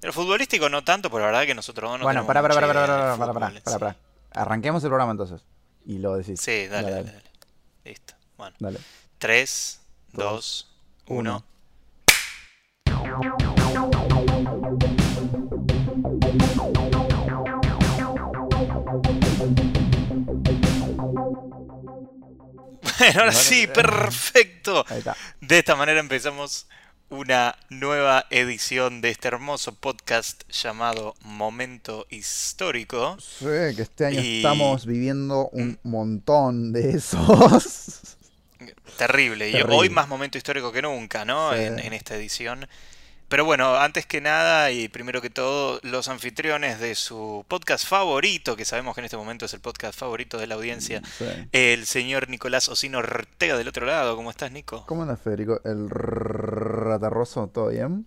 Pero futbolístico no tanto, por la verdad que nosotros no Bueno, para, para, para, para, para, para, para, para, para. Arranquemos el programa entonces. Y lo decís. Sí, dale, dale, dale. Listo. Bueno. Dale. 3, 2, 1. Bueno, ahora sí, perfecto. Ahí está. De esta manera empezamos una nueva edición de este hermoso podcast llamado Momento Histórico. Sí, que este año Y- estamos viviendo un montón de esos. Terrible. Y hoy más momento histórico que nunca, ¿no? Sí. En, en esta edición. Pero bueno, antes que nada y primero que todo, los anfitriones de su podcast favorito, que sabemos que en este momento es el podcast favorito de la audiencia, Sí. el señor Nicolás Osino Ortega del otro lado. ¿Cómo estás, Nico? ¿Cómo andas, Federico? ¿El ratarroso todo bien?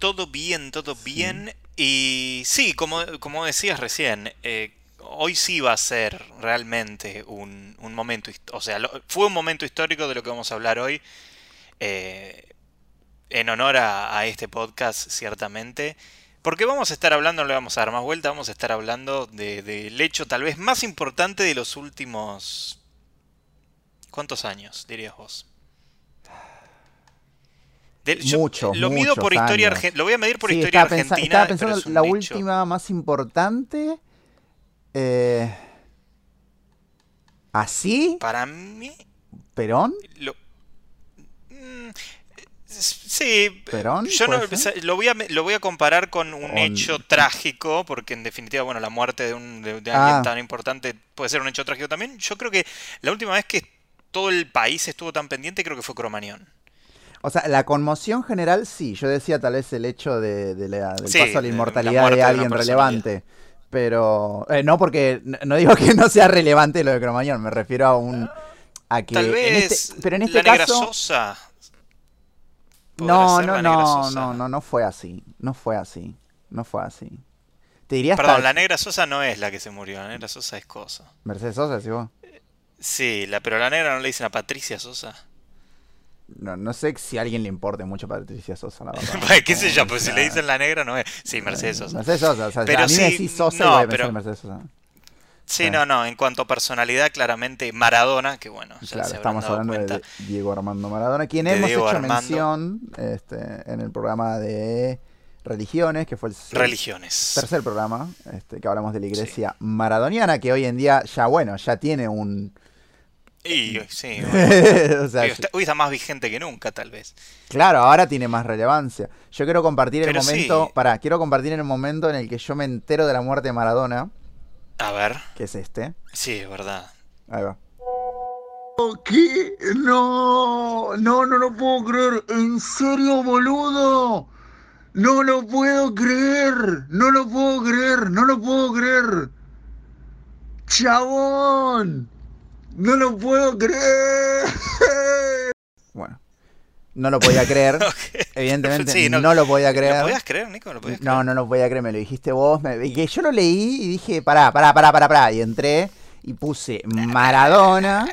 Todo bien, todo bien. Y sí, como, como decías recién, eh, hoy sí va a ser realmente un, un momento, o sea, lo- fue un momento histórico de lo que vamos a hablar hoy, eh, en honor a, a este podcast, ciertamente. Porque vamos a estar hablando, no le vamos a dar más vuelta, vamos a estar hablando de- del hecho tal vez más importante de los últimos... ¿Cuántos años, dirías vos? Del- yo Muchos, Lo mido por historia años. argentina. Lo voy a medir por Sí, historia estaba, argentina. estaba pensando es la hecho. última más importante. Eh, ¿Así? Para mí, ¿Perón? lo, sí, ¿Perón? yo no, lo voy a lo voy a comparar con un hecho trágico, porque en definitiva, bueno, la muerte de, un, de, de Ah. alguien tan importante puede ser un hecho trágico también. Yo creo que la última vez que todo el país estuvo tan pendiente creo que fue Cromañón. O sea, la conmoción general sí. Yo decía tal vez el hecho de, de la- del Sí, paso a la inmortalidad de alguien relevante. Pero eh, no porque no digo que no sea relevante lo de Cromañón, me refiero a un a que Tal en vez este- pero en este la caso Sosa. No, no, no, no, no, no fue así, no fue así, no fue así. Te diría Perdón, la negra Sosa no es la que se murió, la negra Sosa es cosa. Mercedes Sosa, decís vos. Sí, la, pero la negra no le dicen a Patricia Sosa. No, no sé si a alguien le importe mucho Patricia Sosa, la verdad. Pues, qué sé yo, pues si le dicen la negra no es. Sí, Mercedes Sosa. Mercedes Sosa, o sea, Pero a mí me sí, decís Sosa no, y voy a pensar pero- en Mercedes Sosa. Sí, no, no, en cuanto a personalidad, claramente Maradona, que bueno, ya Claro, se estamos hablando de, cuenta. de Diego Armando Maradona, quien hemos Diego hecho Armando. mención este, en el programa de religiones, que fue el Religiones. tercer programa, este, que hablamos de la iglesia maradoniana, que hoy en día ya, bueno, ya tiene un... Y sí, bueno, o sea, hoy está, hoy está más vigente que nunca, tal vez. claro, ahora tiene más relevancia. Yo quiero compartir el momento, sí. pará, quiero compartir el momento en el que yo me entero de la muerte de Maradona, A ver, que es este. sí, es verdad. Ahí va. ¿Qué? No, no, no lo puedo creer. ¿En serio, boludo? No lo puedo creer. No lo puedo creer. No lo puedo creer. Chabón. No lo puedo creer. Bueno, no lo podía creer, evidentemente Sí, no, no- lo podía ¿Lo creer. podías creer, Nico? ¿Lo podías No, no lo podía creer, me lo dijiste vos. me- y que yo lo leí y dije, pará, pará, pará, pará, pará. Y entré y puse Maradona.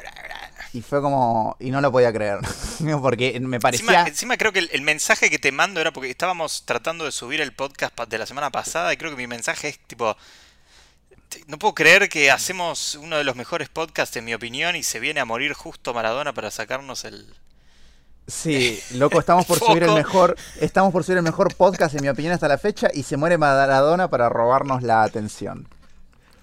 Y fue como. Y no lo podía creer. Porque me parecía. encima creo que el, el mensaje que te mando era porque estábamos tratando de subir el podcast de la semana pasada y creo que mi mensaje es tipo, "Te- no puedo creer que hacemos uno de los mejores podcasts en mi opinión y se viene a morir justo Maradona para sacarnos el... Sí, loco, estamos por subir el mejor. Estamos por subir el mejor podcast, en mi opinión, hasta la fecha. Y se muere Maradona para robarnos la atención.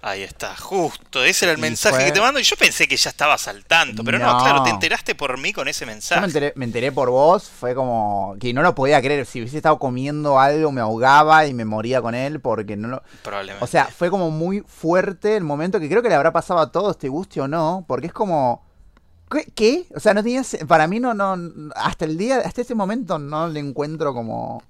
Ahí está, justo, ese era el Y mensaje fue- que te mando y yo pensé que ya estabas al tanto, pero no, No. claro, te enteraste por mí con ese Yo mensaje. me enteré, me enteré por vos, fue como que no lo podía creer. Si hubiese estado comiendo algo, me ahogaba y me moría con él porque no lo... Probablemente. O sea, fue como muy fuerte el momento que creo que le habrá pasado a todos, te guste o no, porque es como... ¿Qué? qué? O sea, no tenía... Para mí no, no... Hasta el día, hasta ese momento no le encuentro como...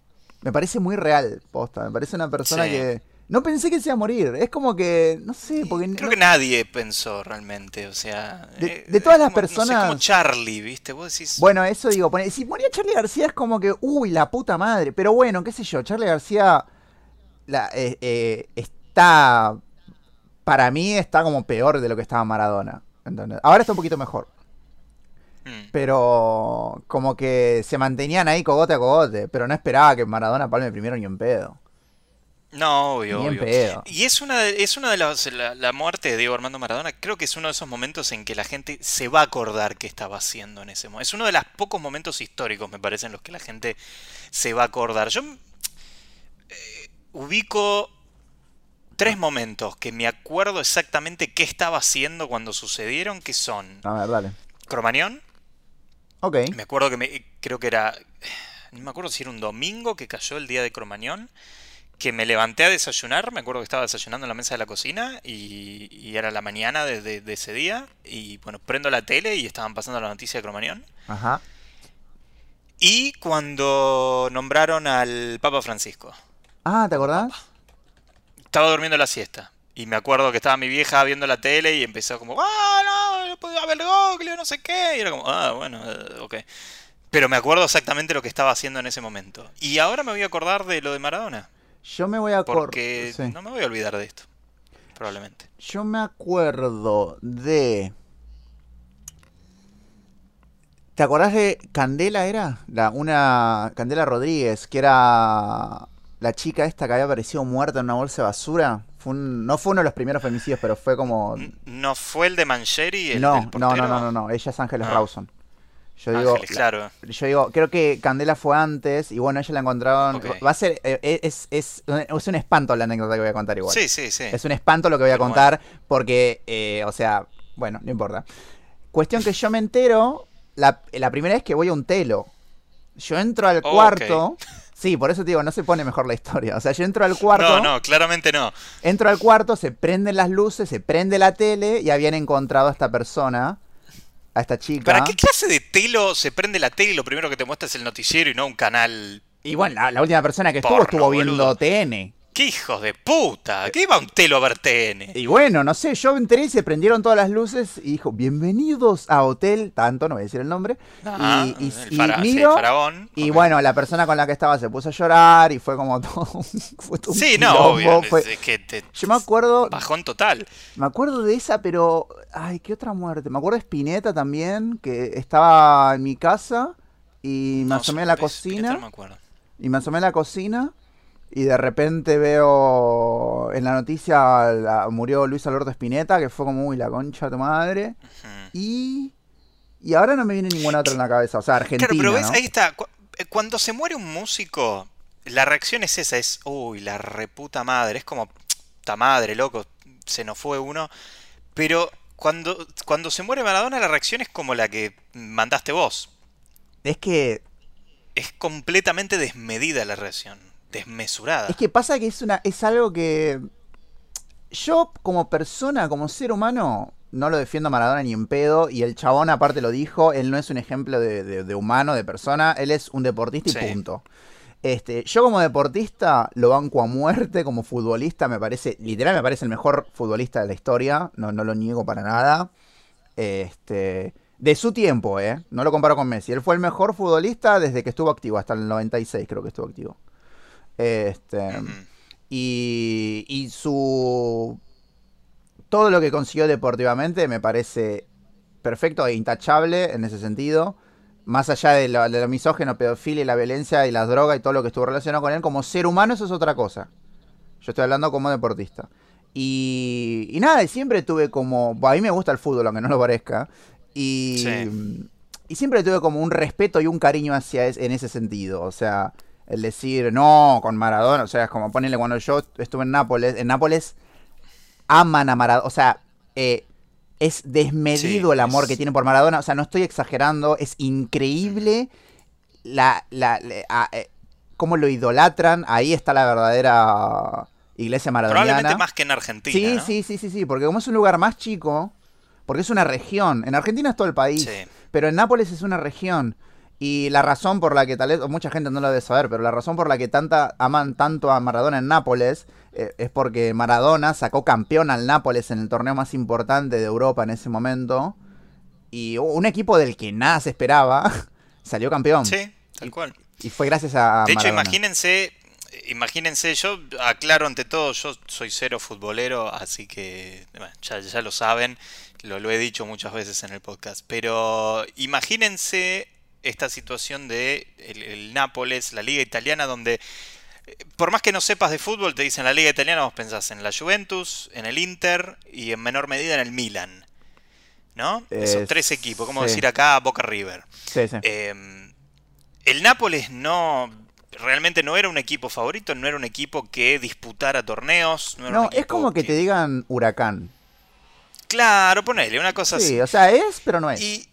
Me parece muy real, posta. Me parece una persona Sí. que... No pensé que se iba a morir. Es como que... No sé, porque... Creo no- que nadie pensó realmente, o sea... De- eh, de todas las como- no sé, personas- como Charlie, ¿viste? Vos decís... Bueno, eso digo, pone- si moría Charlie García es como que, uy, la puta madre. Pero bueno, qué sé yo, Charlie García la- eh, eh, está, para mí está como peor de lo que estaba Maradona. ¿entendés? Ahora está un poquito mejor. Mm. Pero como que se mantenían ahí cogote a cogote, pero no esperaba que Maradona palme primero ni en pedo. No, obvio, obvio. pedo. Y es una de, es una de las la, la muerte de Diego Armando Maradona, creo que es uno de esos momentos en que la gente se va a acordar qué estaba haciendo en ese momento. Es uno de los pocos momentos históricos, me parece, en los que la gente se va a acordar. Yo eh, ubico tres momentos que me acuerdo exactamente qué estaba haciendo cuando sucedieron, que son A ver, dale. Cromañón, Ok. me acuerdo que me, creo que era, no me acuerdo si era un domingo que cayó el día de Cromañón, que me levanté a desayunar, me acuerdo que estaba desayunando en la mesa de la cocina y, y era la mañana de, de- de ese día y bueno, prendo la tele y estaban pasando la noticia de Cromañón. Ajá. Y cuando nombraron al Papa Francisco, Ah, ¿te acordás? estaba durmiendo la siesta. Y me acuerdo que estaba mi vieja viendo la tele y empezó como, ah, podía ver Bergoglio, no sé qué. Y era como, ah, bueno, eh, ok. Pero me acuerdo exactamente lo que estaba haciendo en ese momento. Y ahora me voy a acordar de lo de Maradona. Yo me voy a acordar. Porque no me voy a olvidar de esto. Probablemente. Yo me acuerdo de. ¿Te acordás de Candela era? La, una Candela Rodríguez, que era la chica esta que había aparecido muerta en una bolsa de basura. Fue un- no fue uno de los primeros femicidios, pero fue como. ¿No fue el de Mancheri? El no, no, no, no, no, no. Ella es Ángeles Ah. Rawson. Yo digo, claro. yo digo, creo que Candela fue antes y bueno, ella la encontraron. Va a ser, eh, es, es, es un espanto la anécdota que voy a contar igual. Sí, sí, sí. Es un espanto lo que voy a Pero contar porque, eh, o sea, bueno, no importa. Cuestión que yo me entero la, la primera vez que voy a un telo. Yo entro al cuarto. Sí, por eso te digo, no se pone mejor la historia. O sea, yo entro al cuarto, No, no, claramente no. entro al cuarto, se prenden las luces, se prende la tele y habían encontrado a esta persona, a esta chica. ¿Para qué clase de telo se prende la tele y lo primero que te muestra es el noticiero y no un canal? Y bueno, la, la última persona que estuvo Porno, estuvo viendo boludo. TN. ¡Qué hijos de puta! ¿Qué iba un telo a ver TN? Y bueno, no sé, yo entré y se prendieron todas las luces y dijo, bienvenidos a Hotel, tanto, no voy a decir el nombre. Ah, y, y- el y sí, y bueno, la persona con la que estaba se puso a llorar y fue como todo, fue todo un Sí, no, quilombo, obvio. fue- es- es que te- Yo me acuerdo, Bajón total. me acuerdo de esa, pero, ay, ¿qué otra muerte? Me acuerdo de Spinetta también, que estaba en mi casa y me No, asomé a la ves, cocina. No me acuerdo. Y me asomé a la cocina y de repente veo en la noticia la- murió Luis Alberto Spinetta, que fue como, uy, la concha de tu madre. Y, y ahora no me viene ninguna otra en la cabeza, o sea, Argentina. Claro, pero ves, ¿no? ahí está. Eh, Cuando se muere un músico, la reacción es esa, es, uy, la reputa madre. Es como, ta madre, loco, se nos fue uno. Pero cuando, cuando se muere Maradona, la reacción es como la que mandaste vos. Es que, Es completamente desmedida la reacción. Desmesurada. es que pasa que es, una, es algo que yo como persona, como ser humano, no lo defiendo a Maradona ni en pedo. Y el chabón aparte lo dijo, él no es un ejemplo de, de- de humano, de persona, él es un deportista y Sí. punto. Este, yo como deportista lo banco a muerte, como futbolista me parece, literal me parece el mejor futbolista de la historia, no, no lo niego para nada. Este, de su tiempo, ¿eh? No lo comparo con Messi. Él fue el mejor futbolista desde que estuvo activo, hasta el 96 creo que estuvo activo. Este, y, y su... Todo lo que consiguió deportivamente me parece perfecto e intachable en ese sentido. Más allá de lo, de lo misógeno, pedofilia y la violencia y las drogas y todo lo que estuvo relacionado con él, como ser humano eso es otra cosa. Yo estoy hablando como deportista. Y, y nada, y siempre tuve como... A mí me gusta el fútbol, aunque no lo parezca. Y, Sí. y siempre tuve como un respeto y un cariño hacia es- en ese sentido. O sea, el decir, no, con Maradona. O sea, es como ponerle cuando yo estuve en Nápoles. En Nápoles aman a Maradona. O sea, eh, es desmedido Sí, el amor es- que tienen por Maradona. O sea, no estoy exagerando. Es increíble la, la, la- a- eh, cómo lo idolatran. Ahí está la verdadera iglesia maradoniana. Probablemente más que en Argentina. Sí, ¿no? sí, sí, sí, sí, porque como es un lugar más chico, porque es una región, en Argentina es todo el país, Sí. pero en Nápoles es una región. Y la razón por la que tal vez, o mucha gente no lo debe saber, pero la razón por la que tanta aman tanto a Maradona en Nápoles eh, es porque Maradona sacó campeón al Nápoles en el torneo más importante de Europa en ese momento. Y un equipo del que nada se esperaba salió campeón. Sí, tal cual. Y fue gracias a De hecho, Maradona. imagínense, imagínense, yo aclaro ante todo, yo soy cero futbolero, así que bueno, ya, ya lo saben, lo, lo he dicho muchas veces en el podcast, pero imagínense esta situación de el, el Nápoles, la liga italiana, donde eh, por más que no sepas de fútbol, te dicen la liga italiana, vos pensás en la Juventus, en el Inter y en menor medida en el Milan. ¿No? Esos Eh, tres equipos, como sí. decir acá Boca River. Sí, sí. Eh, el Nápoles no. Realmente no era un equipo favorito, no era un equipo que disputara torneos. No, era un no, es como que te digan huracán. Claro, ponele, una cosa así. Sí, o sea, es, pero no es. Y,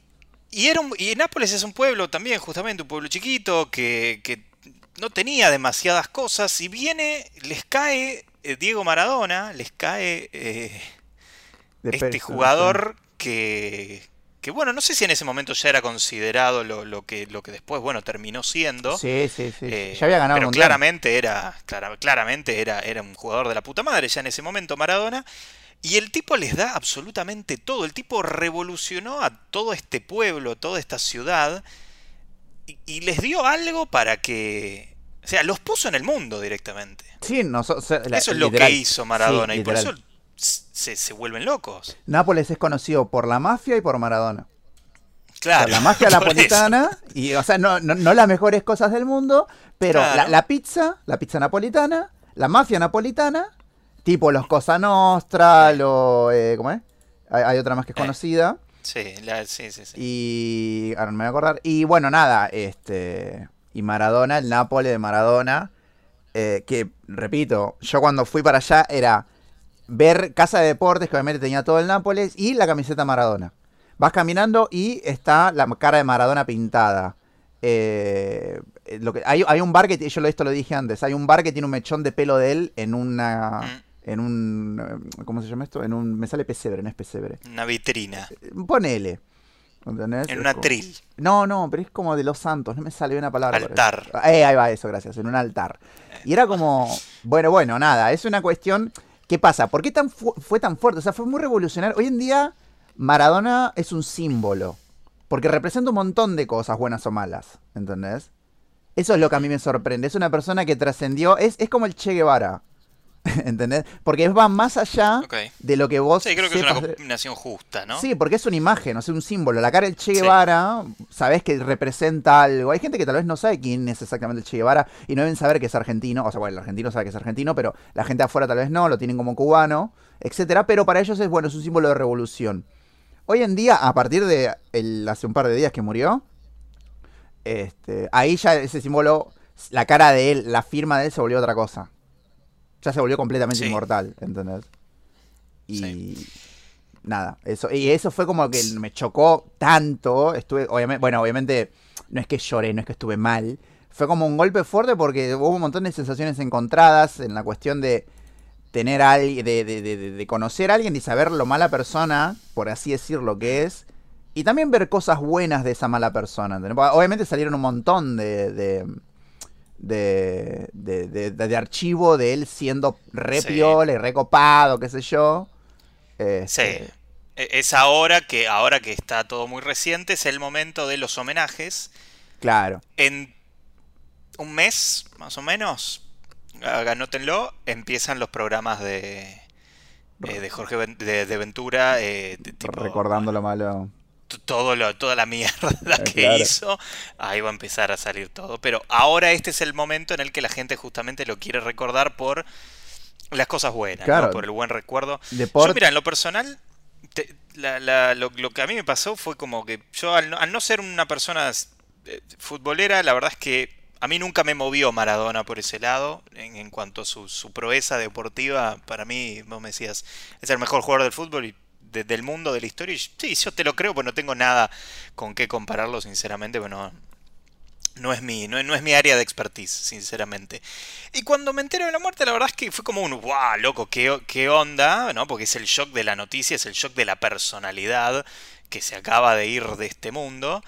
y, era un- y Nápoles es un pueblo también, justamente un pueblo chiquito, que, que no tenía demasiadas cosas. Y viene, les cae eh, Diego Maradona, les cae eh, este peso, jugador que, que, bueno, no sé si en ese momento ya era considerado lo, lo que, lo que después, bueno, terminó siendo. Sí, sí, sí. Eh, ya había ganado pero claramente era clara- claramente era, era un jugador de la puta madre ya en ese momento Maradona y el tipo les da absolutamente todo el tipo revolucionó a todo este pueblo toda esta ciudad y, y les dio algo para que o sea los puso en el mundo directamente Sí, no, so- so- la- eso es lo que hizo Maradona Sí, y por eso se, se vuelven locos Nápoles es conocido por la mafia y por Maradona. O sea, claro la mafia eso. napolitana, y o sea, no, no, no las mejores cosas del mundo, pero Claro. la, la pizza, la pizza napolitana, la mafia napolitana, tipo los Cosa Nostra, lo, eh, ¿cómo es? Hay, hay otra más que es Eh. conocida. sí, la- sí, sí, sí. Y. Ahora no me voy a acordar. Y bueno, nada, este. Y Maradona, el Nápoles de Maradona. eh, que, repito, yo cuando fui para allá era ver Casa de Deportes, que obviamente tenía todo el Nápoles, y la camiseta Maradona. Vas caminando y está la cara de Maradona pintada. Eh, lo que, hay, hay un bar que, yo esto lo dije antes, hay un bar que tiene un mechón de pelo de él en una... En un... eh, ¿Cómo se llama esto? En un... Me sale pesebre, no es pesebre. una vitrina Ponele. ¿Entendés? en Es una como- tril No, no, pero es como de los santos, no me sale una palabra. Altar. eso. Eh, ahí va eso, gracias, en un altar. Y era como, bueno, bueno, nada, es una cuestión, ¿qué pasa? ¿Por qué tan fu- fue tan fuerte? O sea, fue muy revolucionario. Hoy en día, Maradona es un símbolo, porque representa un montón de cosas, buenas o malas, ¿entendés? Eso es lo que a mí me sorprende, es una persona que trascendió, es, es como el Che Guevara, ¿entendés? Porque va más allá de lo que vos sí creo que es una combinación justa ¿no? Sí, porque es una imagen, o sea, un símbolo. La cara del Che Sí. Guevara, sabés que representa algo. Hay gente que tal vez no sabe quién es exactamente el Che Guevara y no deben saber que es argentino. O sea, bueno, el argentino sabe que es argentino, pero la gente afuera tal vez no, lo tienen como cubano, etcétera. Pero para ellos es, bueno, es un símbolo de revolución. Hoy en día, a partir de el- hace un par de días que murió, este, ahí ya ese símbolo, la cara de él, la firma de él se volvió otra cosa. Ya se volvió completamente Sí. inmortal, ¿entendés? Y Sí. nada, eso y eso fue como que me chocó tanto, estuve obviamente, bueno, obviamente no es que lloré, no es que estuve mal, fue como un golpe fuerte porque hubo un montón de sensaciones encontradas en la cuestión de tener a alguien, de, de- de- de- conocer a alguien y saber lo mala persona, por así decirlo, que es, y también ver cosas buenas de esa mala persona. Obviamente salieron un montón de, de, de, de- de- archivo de él siendo re Sí. piola y recopado, qué sé yo. Sí. Este, E- Es ahora que, ahora que está todo muy reciente, es el momento de los homenajes. Claro. En un mes, más o menos, anótenlo, empiezan los programas de, eh, de Jorge de, de Ventura, eh, de tipo, recordando lo malo. Todo lo, toda la mierda que claro. hizo, ahí va a empezar a salir todo. Pero ahora este es el momento en el que la gente justamente lo quiere recordar por las cosas buenas, por el buen recuerdo. Yo, mira, en lo personal, te- la- la- lo, lo que a mí me pasó fue como que yo, al no, al no ser una persona eh, futbolera, la verdad es que a mí nunca me movió Maradona por ese lado, en, en cuanto a su, su proeza deportiva. Para mí, vos me decías, es el mejor jugador del fútbol y de- del mundo, de la historia. Y sí, yo te lo creo, pero no tengo nada con qué compararlo, sinceramente. Bueno, no es mi, no, no es mi área de expertise, sinceramente. Y cuando me entero de la muerte, la verdad es que fue como un wow, loco, qué, qué onda, ¿no? Porque es el shock de la noticia, es el shock de la personalidad que se acaba de ir de este mundo.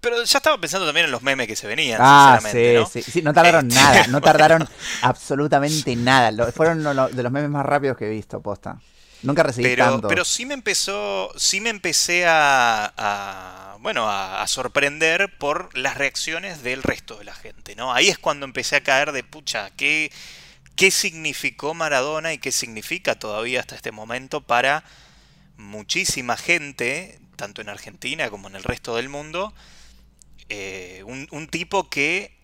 Pero ya estaba pensando también en los memes que se venían, Ah, sí, sinceramente, ¿no? sí, sí, no tardaron Este, nada, no tardaron absolutamente nada. Fueron de los memes más rápidos que he visto, posta. Nunca recibí pero, tanto. pero sí me empezó, sí me empecé a, a- bueno, a, a sorprender por las reacciones del resto de la gente, ¿no? Ahí es cuando empecé a caer de pucha, ¿qué, qué significó Maradona y qué significa todavía hasta este momento para muchísima gente, tanto en Argentina como en el resto del mundo, eh, un, un tipo que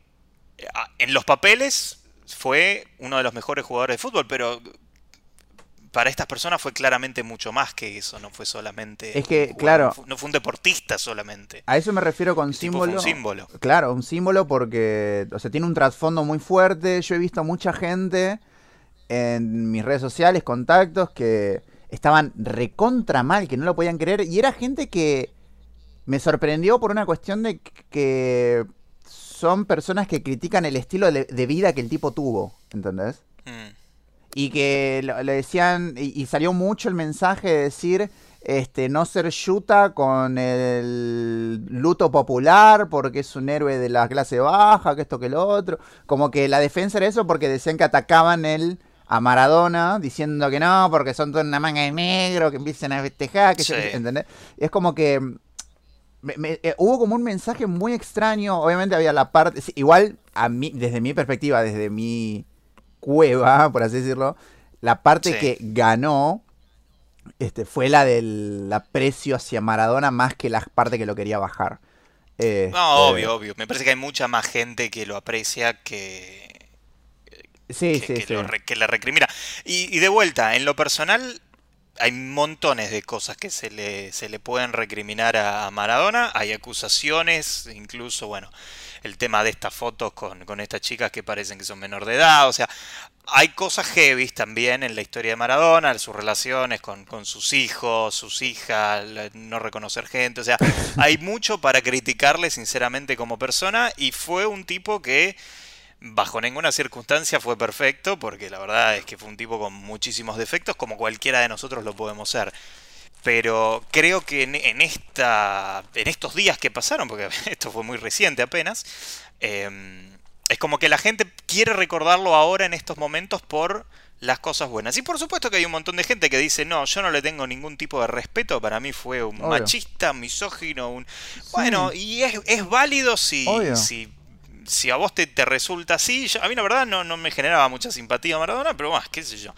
eh, en los papeles fue uno de los mejores jugadores de fútbol, pero para estas personas fue claramente mucho más que eso, no fue solamente... Es que, jugador, claro. no fu- No fue un deportista solamente. A eso me refiero con El tipo fue símbolo. un símbolo. Claro, un símbolo porque, o sea, tiene un trasfondo muy fuerte. Yo he visto mucha gente en mis redes sociales, contactos, que estaban recontra mal, que no lo podían creer. Y era gente que me sorprendió por una cuestión de que son personas que critican el estilo de, de vida que el tipo tuvo, ¿entendés? Mm. Y que lo- le decían, y, y salió mucho el mensaje de decir, este, no ser yuta con el luto popular porque es un héroe de la clase baja, que esto que lo otro. Como que la defensa era eso porque decían que atacaban él a Maradona, diciendo que no, porque son toda una manga de negro, que empiecen a festejar, que Sí. ¿entendés? Es como que me- me- eh, hubo como un mensaje muy extraño. Obviamente había la parte. igual, a mí, desde mi perspectiva, desde mi cueva, por así decirlo, la parte Sí. que ganó este, fue la del aprecio hacia Maradona más que la parte que lo quería bajar. Este, No, obvio, obvio. Me parece que hay mucha más gente que lo aprecia que, Sí, que, sí, que sí. lo que le recrimina. Y, y de vuelta, en lo personal, hay montones de cosas que se le, se le pueden recriminar a, Maradona. Hay acusaciones, incluso, bueno, el tema de estas fotos con, con estas chicas que parecen que son menor de edad. O sea, hay cosas heavy también en la historia de Maradona, sus relaciones con, con sus hijos, sus hijas, no reconocer gente. O sea, hay mucho para criticarle, sinceramente, como persona. Y fue un tipo que bajo ninguna circunstancia fue perfecto, porque la verdad es que fue un tipo con muchísimos defectos, como cualquiera de nosotros lo podemos ser. Pero creo que en, en esta, en estos días que pasaron, porque esto fue muy reciente apenas, eh, es como que la gente quiere recordarlo ahora en estos momentos por las cosas buenas. Y por supuesto que hay un montón de gente que dice, no, yo no le tengo ningún tipo de respeto, para mí fue un Obvio. machista, misógino, un... Bueno, y es, es válido si, Obvio. si, si a vos te, te resulta así. Yo- a mí la verdad no, no me generaba mucha simpatía Maradona, pero más, qué sé yo.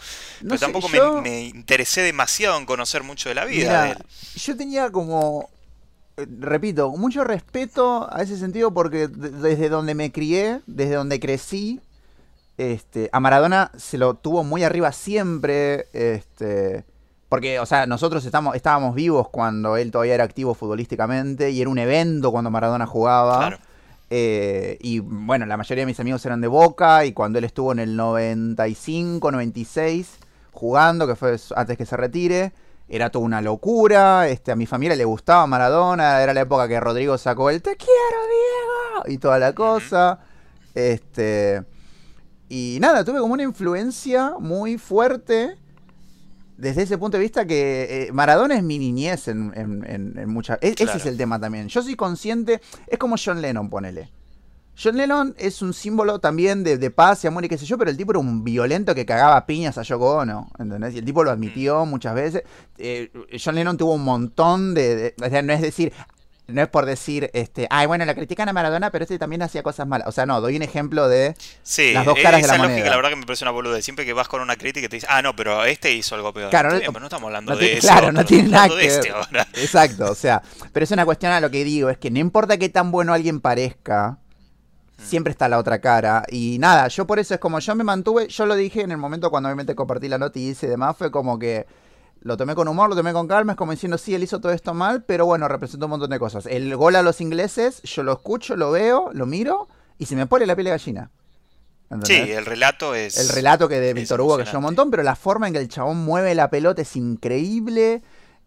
No pero sé, tampoco yo- me, me interesé demasiado en conocer mucho de la vida de él. yo tenía como, eh, repito, mucho respeto a ese sentido porque de- desde donde me crié, desde donde crecí, este, a Maradona se lo tuvo muy arriba siempre, este, porque, o sea, nosotros estamos, estábamos vivos cuando él todavía era activo futbolísticamente y era un evento cuando Maradona jugaba. Claro. Eh, y bueno, la mayoría de mis amigos eran de Boca y cuando él estuvo en el 95, 96 jugando, que fue antes que se retire, era toda una locura. Este, a mi familia le gustaba Maradona, era la época que Rodrigo sacó el Te quiero, Diego y toda la cosa. Este, y nada, tuve como una influencia muy fuerte desde ese punto de vista que eh, Maradona es mi niñez en, en, en- en muchas... e- Ese es el tema también. Yo soy consciente, es como John Lennon, ponele. John Lennon es un símbolo también de, de paz y amor y qué sé yo, pero el tipo era un violento que cagaba piñas a Yoko Ono, ¿entendés? Y el tipo lo admitió muchas veces. Eh, John Lennon tuvo un montón de, de- O sea, no es decir... No es por decir, este, ay, bueno, la critican a Maradona, pero este también hacía cosas malas. O sea, no, doy un ejemplo de... Sí, Las dos caras de la lógica moneda. la verdad que me parece una boluda. Siempre que vas con una crítica y te dice, ah, no, pero este hizo algo peor. Claro, no- bien, pero no estamos hablando no de eso. claro, no tiene nada que de este ahora. Exacto, o sea, pero es una cuestión a lo que digo, es que no importa qué tan bueno alguien parezca, Hmm. siempre está la otra cara. Y nada, yo por eso es como yo me mantuve, yo lo dije en el momento cuando obviamente compartí la noticia y demás, fue como que lo tomé con humor, lo tomé con calma, es como diciendo, sí, él hizo todo esto mal, pero bueno, representó un montón de cosas. El gol a los ingleses, yo lo escucho, lo veo, lo miro y se me pone la piel de gallina. Sí, el relato es. El relato que de Víctor Hugo que yo un montón, pero la forma en que el chabón mueve la pelota es increíble.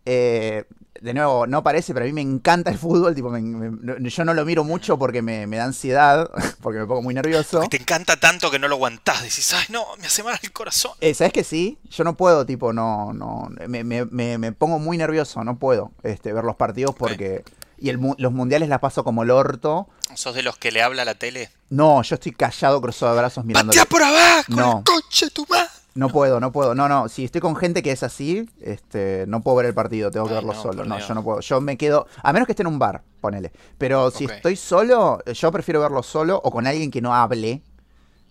Eh, de nuevo, no parece, pero a mí me encanta el fútbol. Tipo, me- me- yo no lo miro mucho porque me, me da ansiedad, porque me pongo muy nervioso. Te encanta tanto que no lo aguantás. Decís, ay, no, me hace mal el corazón. Eh, ¿Sabes que sí? Yo no puedo, tipo, no, no, me, me- me- me pongo muy nervioso, no puedo este, ver los partidos porque... Y el los mundiales las paso como el orto. ¿Sos de los que le habla a la tele? No, yo estoy callado, cruzado de brazos mirando. ¡Patea por abajo! No. ¡El coche tu madre! No puedo, no puedo. No, no. Si estoy con gente que es así, este, no puedo ver el partido, tengo que Ay, verlo no, solo. No, Dios. yo no puedo. Yo me quedo. A menos que esté en un bar, ponele. Pero si estoy solo, yo prefiero verlo solo o con alguien que no hable.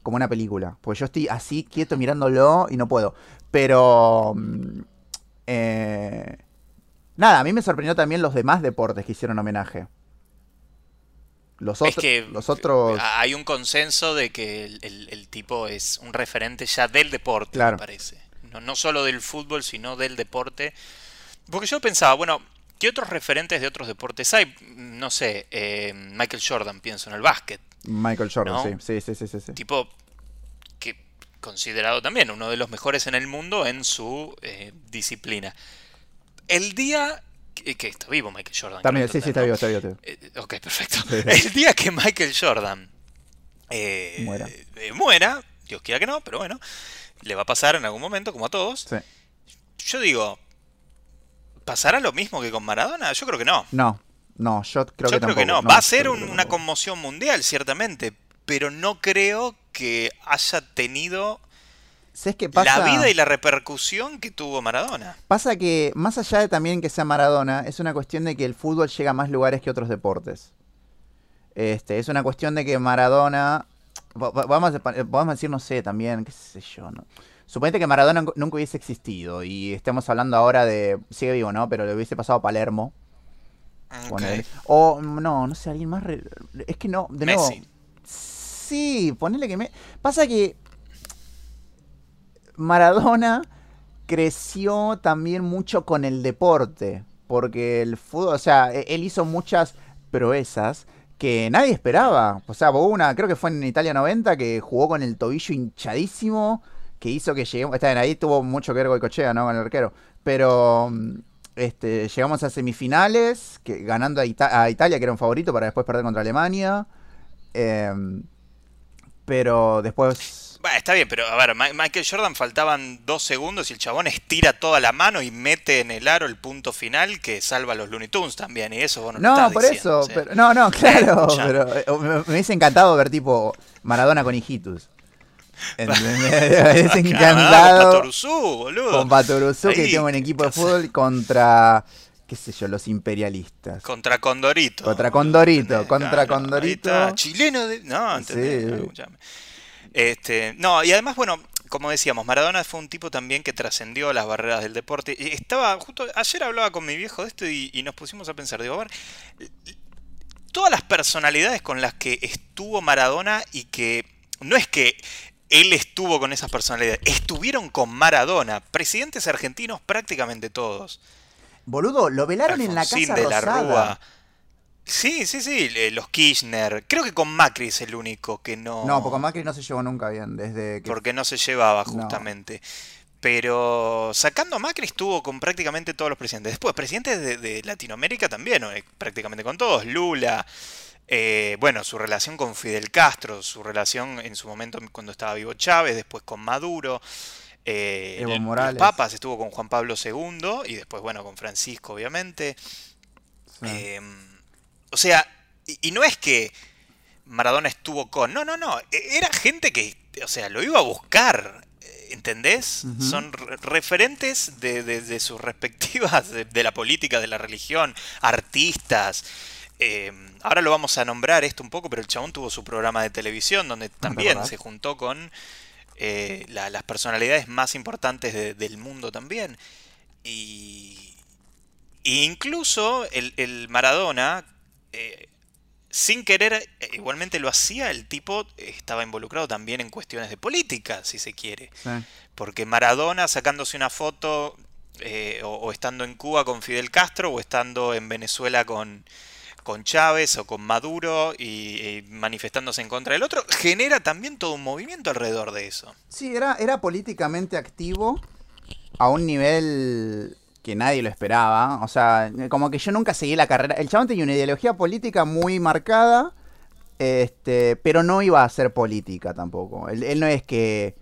Como una película. Pues yo estoy así, quieto, mirándolo y no puedo. Pero. mm, eh, Nada, a mí me sorprendió también los demás deportes que hicieron homenaje. Los, Es que los otros... hay un consenso de que el, el- el tipo es un referente ya del deporte, Claro. me parece. No, no solo del fútbol, sino del deporte. Porque yo pensaba, bueno, ¿qué otros referentes de otros deportes hay? No sé, eh, Michael Jordan, pienso en el básquet. Michael Jordan. Sí, sí, sí, sí, sí. Tipo que considerado también uno de los mejores en el mundo en su eh, disciplina. El día que, que está vivo Michael Jordan. También, creo sí, sí, está vivo, está vivo. está vivo. Eh, ok, perfecto. El día que Michael Jordan eh, Muera. eh, muera, Dios quiera que no, pero bueno, le va a pasar en algún momento, como a todos. Sí. Yo digo, ¿pasará lo mismo que con Maradona? Yo creo que no. No, no, yo creo Yo que creo que no. Va a ser un- una conmoción mundial, ciertamente, pero no creo que haya tenido ¿Sabes qué pasa? la vida y la repercusión que tuvo Maradona. Pasa que, más allá de también que sea Maradona, es una cuestión de que el fútbol llega a más lugares que otros deportes. Este, es una cuestión de que Maradona. va- va- Vamos a, vamos a decir, no sé, también, qué sé yo, ¿no? Suponete que Maradona nunca- hubiese existido y estemos hablando ahora de. Sigue vivo, ¿no? Pero le hubiese pasado a Palermo. Ok. ponele. O, no, no sé, alguien más. re- Es que no, de nuevo. Messi. Sí, ponele que me. Pasa que. Maradona creció también mucho con el deporte. Porque el fútbol, o sea, e- él hizo muchas proezas que nadie esperaba. O sea, hubo una, creo que fue en Italia 90, que jugó con el tobillo hinchadísimo, que hizo que lleguemos. Está bien, ahí tuvo mucho que ver Goicochea, ¿no? Con el arquero. Pero. mm, Este, llegamos a semifinales, que, ganando a, Ita- a Italia, que era un favorito, para después perder contra Alemania. Em, pero después. Bah, está bien, pero a ver, Michael Jordan faltaban dos segundos y el chabón estira toda la mano y mete en el aro el punto final que salva a los Looney Tunes también. Y eso vos no lo No, estás por diciendo, eso. pero- no, no, claro. pero eh, me, me hubiese encantado ver tipo Maradona con hijitus. ¿Entendés? Me hubiese Claro, encantado Patoruzú, boludo. con Patoruzú que tiene un equipo de ¿qué fútbol contra, qué sé yo, los imperialistas. Contra Condorito. Contra Condorito, contra Condorito. Chileno de. No, ¿entendés? Sí. No. Este, no, y además, bueno, como decíamos, Maradona fue un tipo también que trascendió las barreras del deporte. Y Estaba, justo ayer hablaba con mi viejo de esto y, y nos pusimos a pensar, digo, a ver, todas las personalidades con las que estuvo Maradona y que no es que él estuvo con esas personalidades, estuvieron con Maradona, presidentes argentinos prácticamente todos. Boludo, lo velaron en la casa de la. Rúa. Sí, sí, sí, eh, los Kirchner. Creo que con Macri es el único que no. No, porque Macri no se llevó nunca bien desde que Porque no se llevaba No. justamente. Pero sacando a Macri estuvo con prácticamente todos los presidentes. Después, presidentes de, de Latinoamérica también, eh, prácticamente con todos. Lula, eh, bueno, su relación con Fidel Castro, su relación en su momento cuando estaba vivo Chávez, después con Maduro. eh, Evo el- Morales. Los papas estuvo con Juan Pablo II y después, bueno, con Francisco, obviamente. Sí. Eh, o sea, y, y no es que Maradona estuvo con. No, no, no. e- Era gente que, o sea, lo iba a buscar. eh, ¿Entendés? Son re- referentes de, de- de sus respectivas, de, de la política, de la religión, artistas. Eh, ahora lo vamos a nombrar esto un poco, pero el chabón tuvo su programa de televisión donde también se juntó con eh, la- las personalidades más importantes de- del mundo también. Y, e incluso el, el Maradona, eh, sin querer, eh, igualmente lo hacía, el tipo estaba involucrado también en cuestiones de política, si se quiere. Sí. Porque Maradona sacándose una foto eh, o, o estando en Cuba con Fidel Castro o estando en Venezuela con, con Chávez o con Maduro y, y manifestándose en contra del otro, genera también todo un movimiento alrededor de eso. Sí, era, era políticamente activo a un nivel que nadie lo esperaba. O sea, como que yo nunca seguí la carrera. El chabón tenía una ideología política muy marcada, este, pero no iba a hacer política tampoco. Él, él no es que...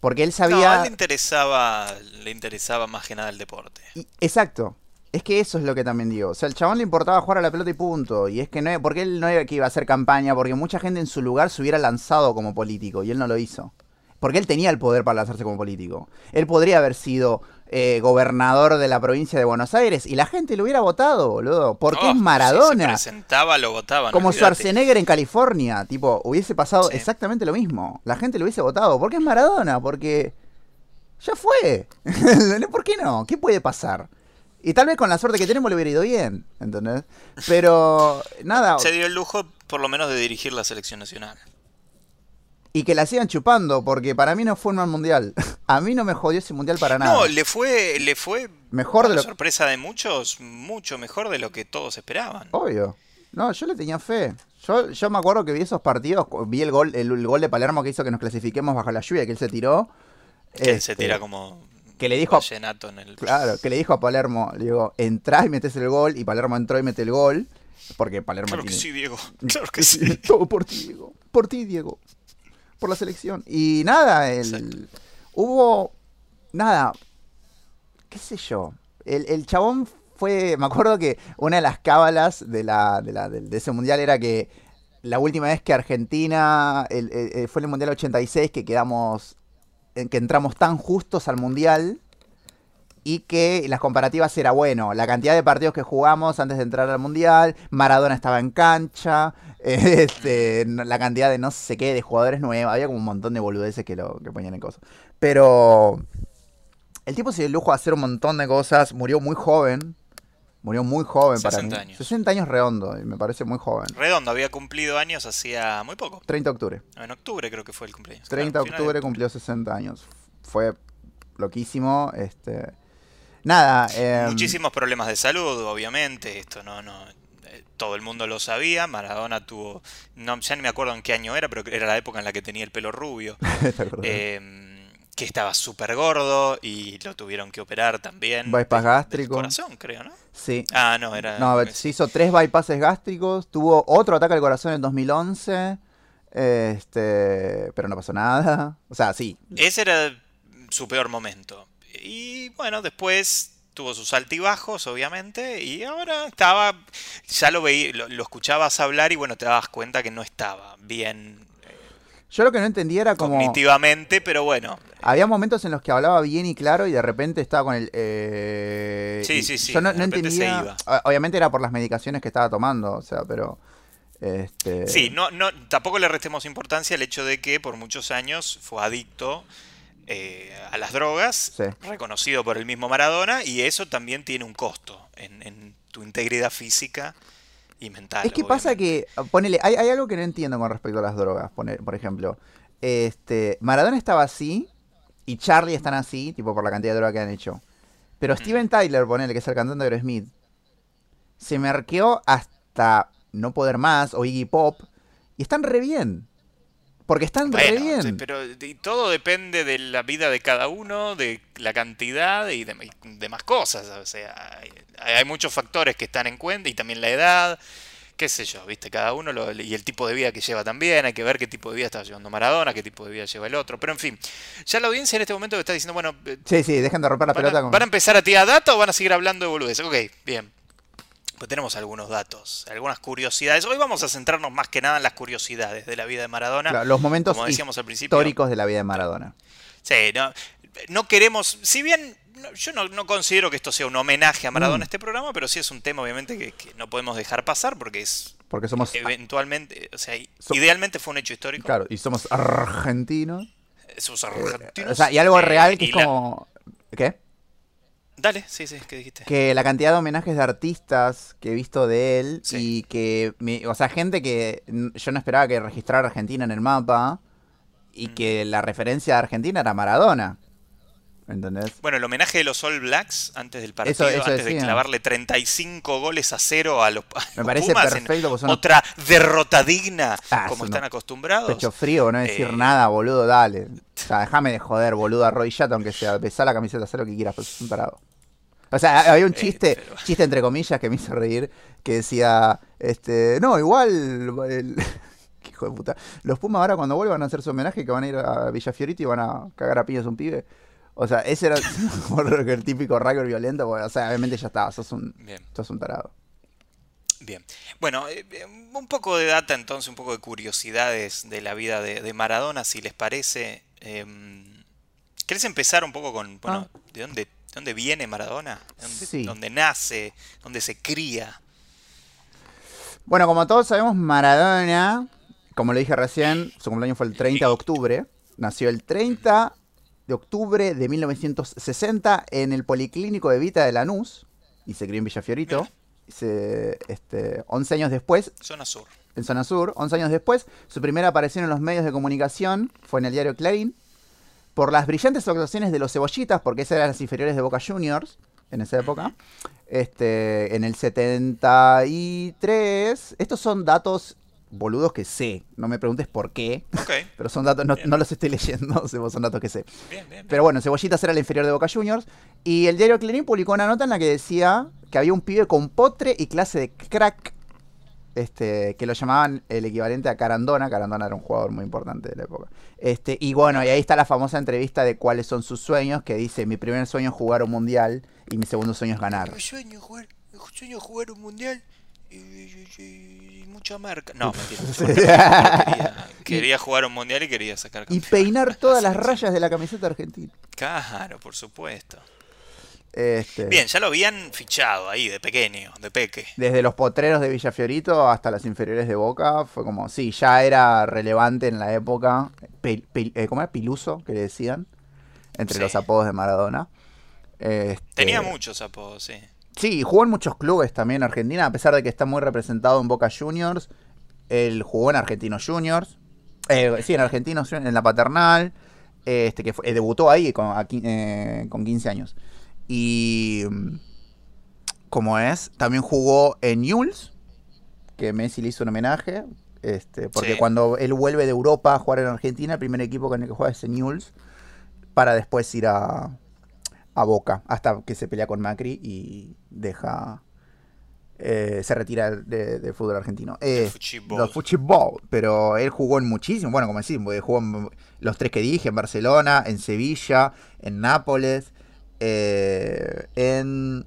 Porque él No, a sabía... él le interesaba, le interesaba más que nada el deporte. Y- exacto. Es que eso es lo que también digo. O sea, el chabón le importaba jugar a la pelota y punto. Y es que no, porque él no era que iba a hacer campaña, porque mucha gente en su lugar se hubiera lanzado como político y él no lo hizo. Porque él tenía el poder para lanzarse como político. Él podría haber sido eh, gobernador de la provincia de Buenos Aires y la gente lo hubiera votado, boludo. Porque Oh, es Si se Maradona. presentaba, lo votaban. como olvídate. Schwarzenegger en California. Tipo, hubiese pasado Sí. exactamente lo mismo. La gente lo hubiese votado. Porque es Maradona, porque ya fue. ¿Por qué no? ¿Qué puede pasar? Y tal vez con la suerte que tenemos le hubiera ido bien, ¿entendés? Pero nada, Se dio el lujo, por lo menos, de dirigir la selección nacional. Y que la sigan chupando, porque para mí no fue un mal mundial. A mí no me jodió ese mundial para nada. No, le fue, le fue Mejor de para lo sorpresa de muchos, mucho mejor de lo que todos esperaban. Obvio. No, yo le tenía fe. Yo, yo me acuerdo que vi esos partidos, vi el gol, el, el gol de Palermo que hizo que nos clasifiquemos bajo la lluvia, que él se tiró. Que Este, se tira como que le dijo en el... Claro, que le dijo a Palermo, le digo, entrás y metes el gol, y Palermo entró y mete el gol, porque Palermo Claro que sí, Diego. Claro que sí. Todo por ti, Diego. Por ti, Diego. Por la selección. Y nada, el, hubo. Nada. ¿Qué sé yo? El, el chabón fue. Me acuerdo que una de las cábalas de, la, de, la- de- de ese mundial era que la última vez que Argentina. el- el- el- fue en el mundial 86 que quedamos. En que entramos tan justos al mundial. Y que las comparativas era bueno, la cantidad de partidos que jugamos antes de entrar al mundial, Maradona estaba en cancha, este, la cantidad de no sé qué, de jugadores nuevos, había como un montón de boludeces que lo que ponían en cosas. Pero el tipo se dio el lujo de hacer un montón de cosas, murió muy joven, murió muy joven para 60 mí. años. 60 años redondo, y me parece muy joven. Redondo había cumplido años hacía muy poco. 30 de octubre. En octubre creo que fue el cumpleaños. 30 de Claro, octubre cumplió 60 años. Fue loquísimo, este... Nada, em, Muchísimos problemas de salud, obviamente. Esto no, no. eh, Todo el mundo lo sabía. Maradona tuvo. No, ya ni me acuerdo en qué año era, pero era la época en la que tenía el pelo rubio. eh, que estaba súper gordo y lo tuvieron que operar también. Bypass del- del gástrico. corazón, creo, ¿no? sí. Ah, no, era. No, se hizo tres bypasses gástricos, tuvo otro ataque al corazón en 2011, este, pero no pasó nada. O sea, sí, Ese era su peor momento. Y bueno, después tuvo sus altibajos, obviamente, y ahora estaba, ya lo veí, lo, lo escuchabas hablar y bueno, te dabas cuenta que no estaba bien yo lo que no entendía era como... cognitivamente, pero bueno, Había momentos en los que hablaba bien y claro y de repente estaba con el... eh, Sí, sí, sí, Yo no, de no repente se entendía... iba. Obviamente era por las medicaciones que estaba tomando, o sea, pero... Este, sí, no, no, tampoco le restemos importancia al hecho de que por muchos años fue adicto eh, a las drogas, Sí. reconocido por el mismo Maradona, y eso también tiene un costo en, en tu integridad física y mental. Es que pasa que, ponele, hay, hay algo que no entiendo con respecto a las drogas, pone- por ejemplo. Este, Maradona estaba así y Charlie están así, tipo por la cantidad de droga que han hecho. Pero Steven Tyler, ponele, que es el cantante de Aerosmith, se merqueó hasta no poder más, o Iggy Pop, y están re bien. Porque están re Bueno, bien. sí, pero y todo depende de la vida de cada uno, de la cantidad y de, y de más cosas. O sea, hay, hay muchos factores que están en cuenta y también la edad, qué sé yo, viste, cada uno lo- y el tipo de vida que lleva también. Hay que ver qué tipo de vida está llevando Maradona, qué tipo de vida lleva el otro. Pero en fin, ya la audiencia en este momento está diciendo, bueno, eh, Sí, sí, dejen de romper la ¿van pelota a, con... van a empezar a tirar datos o van a seguir hablando de boludeces? Ok, bien. Pues tenemos algunos datos, algunas curiosidades. Hoy vamos a centrarnos más que nada en las curiosidades de la vida de Maradona. Claro, los momentos como decíamos al principio. históricos de la vida de Maradona. Sí, no, no queremos, si bien no, yo no, no considero que esto sea un homenaje a Maradona Mm. este programa, pero sí es un tema obviamente que, que no podemos dejar pasar porque es Porque somos... eventualmente, o sea, So- idealmente fue un hecho histórico. Claro, y somos argentinos. Esos argentinos, O sea, y algo eh, real que es la- como... ¿Qué? Dale, sí, sí, ¿qué dijiste? que la cantidad de homenajes de artistas que he visto de él Sí. y que, me- o sea, gente que yo no esperaba que registrara Argentina en el mapa y que la referencia de Argentina era Maradona. ¿Entendés? Bueno, el homenaje de los All Blacks antes del partido, eso antes de clavarle 35 goles a cero a los, a Me los parece Pumas perfecto, unos otra derrota digna, Ah, como están acostumbrados. pecho frío, no decir Eh. nada, boludo, dale. O sea, déjame de joder, boludo, arrodillate aunque sea, besá la camiseta, haz lo que quieras, pero sos un tarado. O sea, había un Eh, chiste, pero- chiste entre comillas que me hizo reír, que decía, este, no, igual, el- hijo de puta, los Pumas ahora cuando vuelvan a hacer su homenaje que van a ir a Villa Fiorito y van a cagar a piñas un pibe. O sea, ese era el típico rugby violento, porque, o sea, obviamente ya estaba, sos un, Bien. sos un tarado. Bien. Bueno, eh, eh, un poco de data entonces, un poco de curiosidades de la vida de, de Maradona, si les parece. Em, ¿Querés empezar un poco con, bueno, Ah. de dónde, de dónde viene Maradona? ¿De ¿Dónde, Sí. dónde nace? ¿Dónde se cría? Bueno, como todos sabemos, Maradona, como lo dije recién, su cumpleaños fue el 30 de octubre. Nació el 30 de octubre de 1960 en el Policlínico de Vita de Lanús. y se crió en Villa Fiorito. Mira. Se, este, 11 años después, Zona sur. en Zona Sur, 11 años después, su primera aparición en los medios de comunicación fue en el diario Clarín, por las brillantes actuaciones de los cebollitas, porque esas eran las inferiores de Boca Juniors en esa época. Este, en el 73, estos son datos boludos que sé, no me preguntes por qué, pero son datos, no, los estoy leyendo, son datos que sé. Bien, bien. bien. Pero bueno, Cebollitas era el inferior de Boca Juniors. Y el diario Clarín publicó una nota en la que decía que había un pibe con potre y clase de crack. Este, que lo llamaban el equivalente a Carandona. Carandona era un jugador muy importante de la época. Este, y bueno, y ahí está la famosa entrevista de cuáles son sus sueños, que dice, mi primer sueño es jugar un mundial y mi segundo sueño es ganar. Mi sueño jugar, mi sueño jugar un mundial y, y- y- y mucha marca. No, mentira. Quería, quería jugar un mundial y quería sacar y campeón. peinar todas las rayas de la camiseta argentina. Claro, por supuesto. Este, Bien, ya lo habían fichado ahí de pequeño, de peque. Desde los potreros de Villafiorito hasta las inferiores de Boca, fue como, sí, ya era relevante en la época. Eh, ¿Cómo era? Piluso, que le decían. Entre Sí. los apodos de Maradona. Este, Tenía muchos apodos, sí. Sí, jugó en muchos clubes también en Argentina, a pesar de que está muy representado en Boca Juniors. Él jugó en Argentinos Juniors. Eh, sí, en Argentinos Juniors, en la paternal. Este, que fue- eh, debutó ahí con, a qui- eh, con 15 años. Y. mm, Como es, también jugó en Newell's, que Messi le hizo un homenaje. Este, porque Sí. cuando él vuelve de Europa a jugar en Argentina, el primer equipo con el que juega es en Newell's. Para después ir a, a Boca, hasta que se pelea con Macri y deja. eh, se retira de- del fútbol argentino. Eh, del fútbol, pero él jugó en muchísimo, bueno, como porque jugó en los tres que dije, en Barcelona, en Sevilla, en Nápoles, eh, en...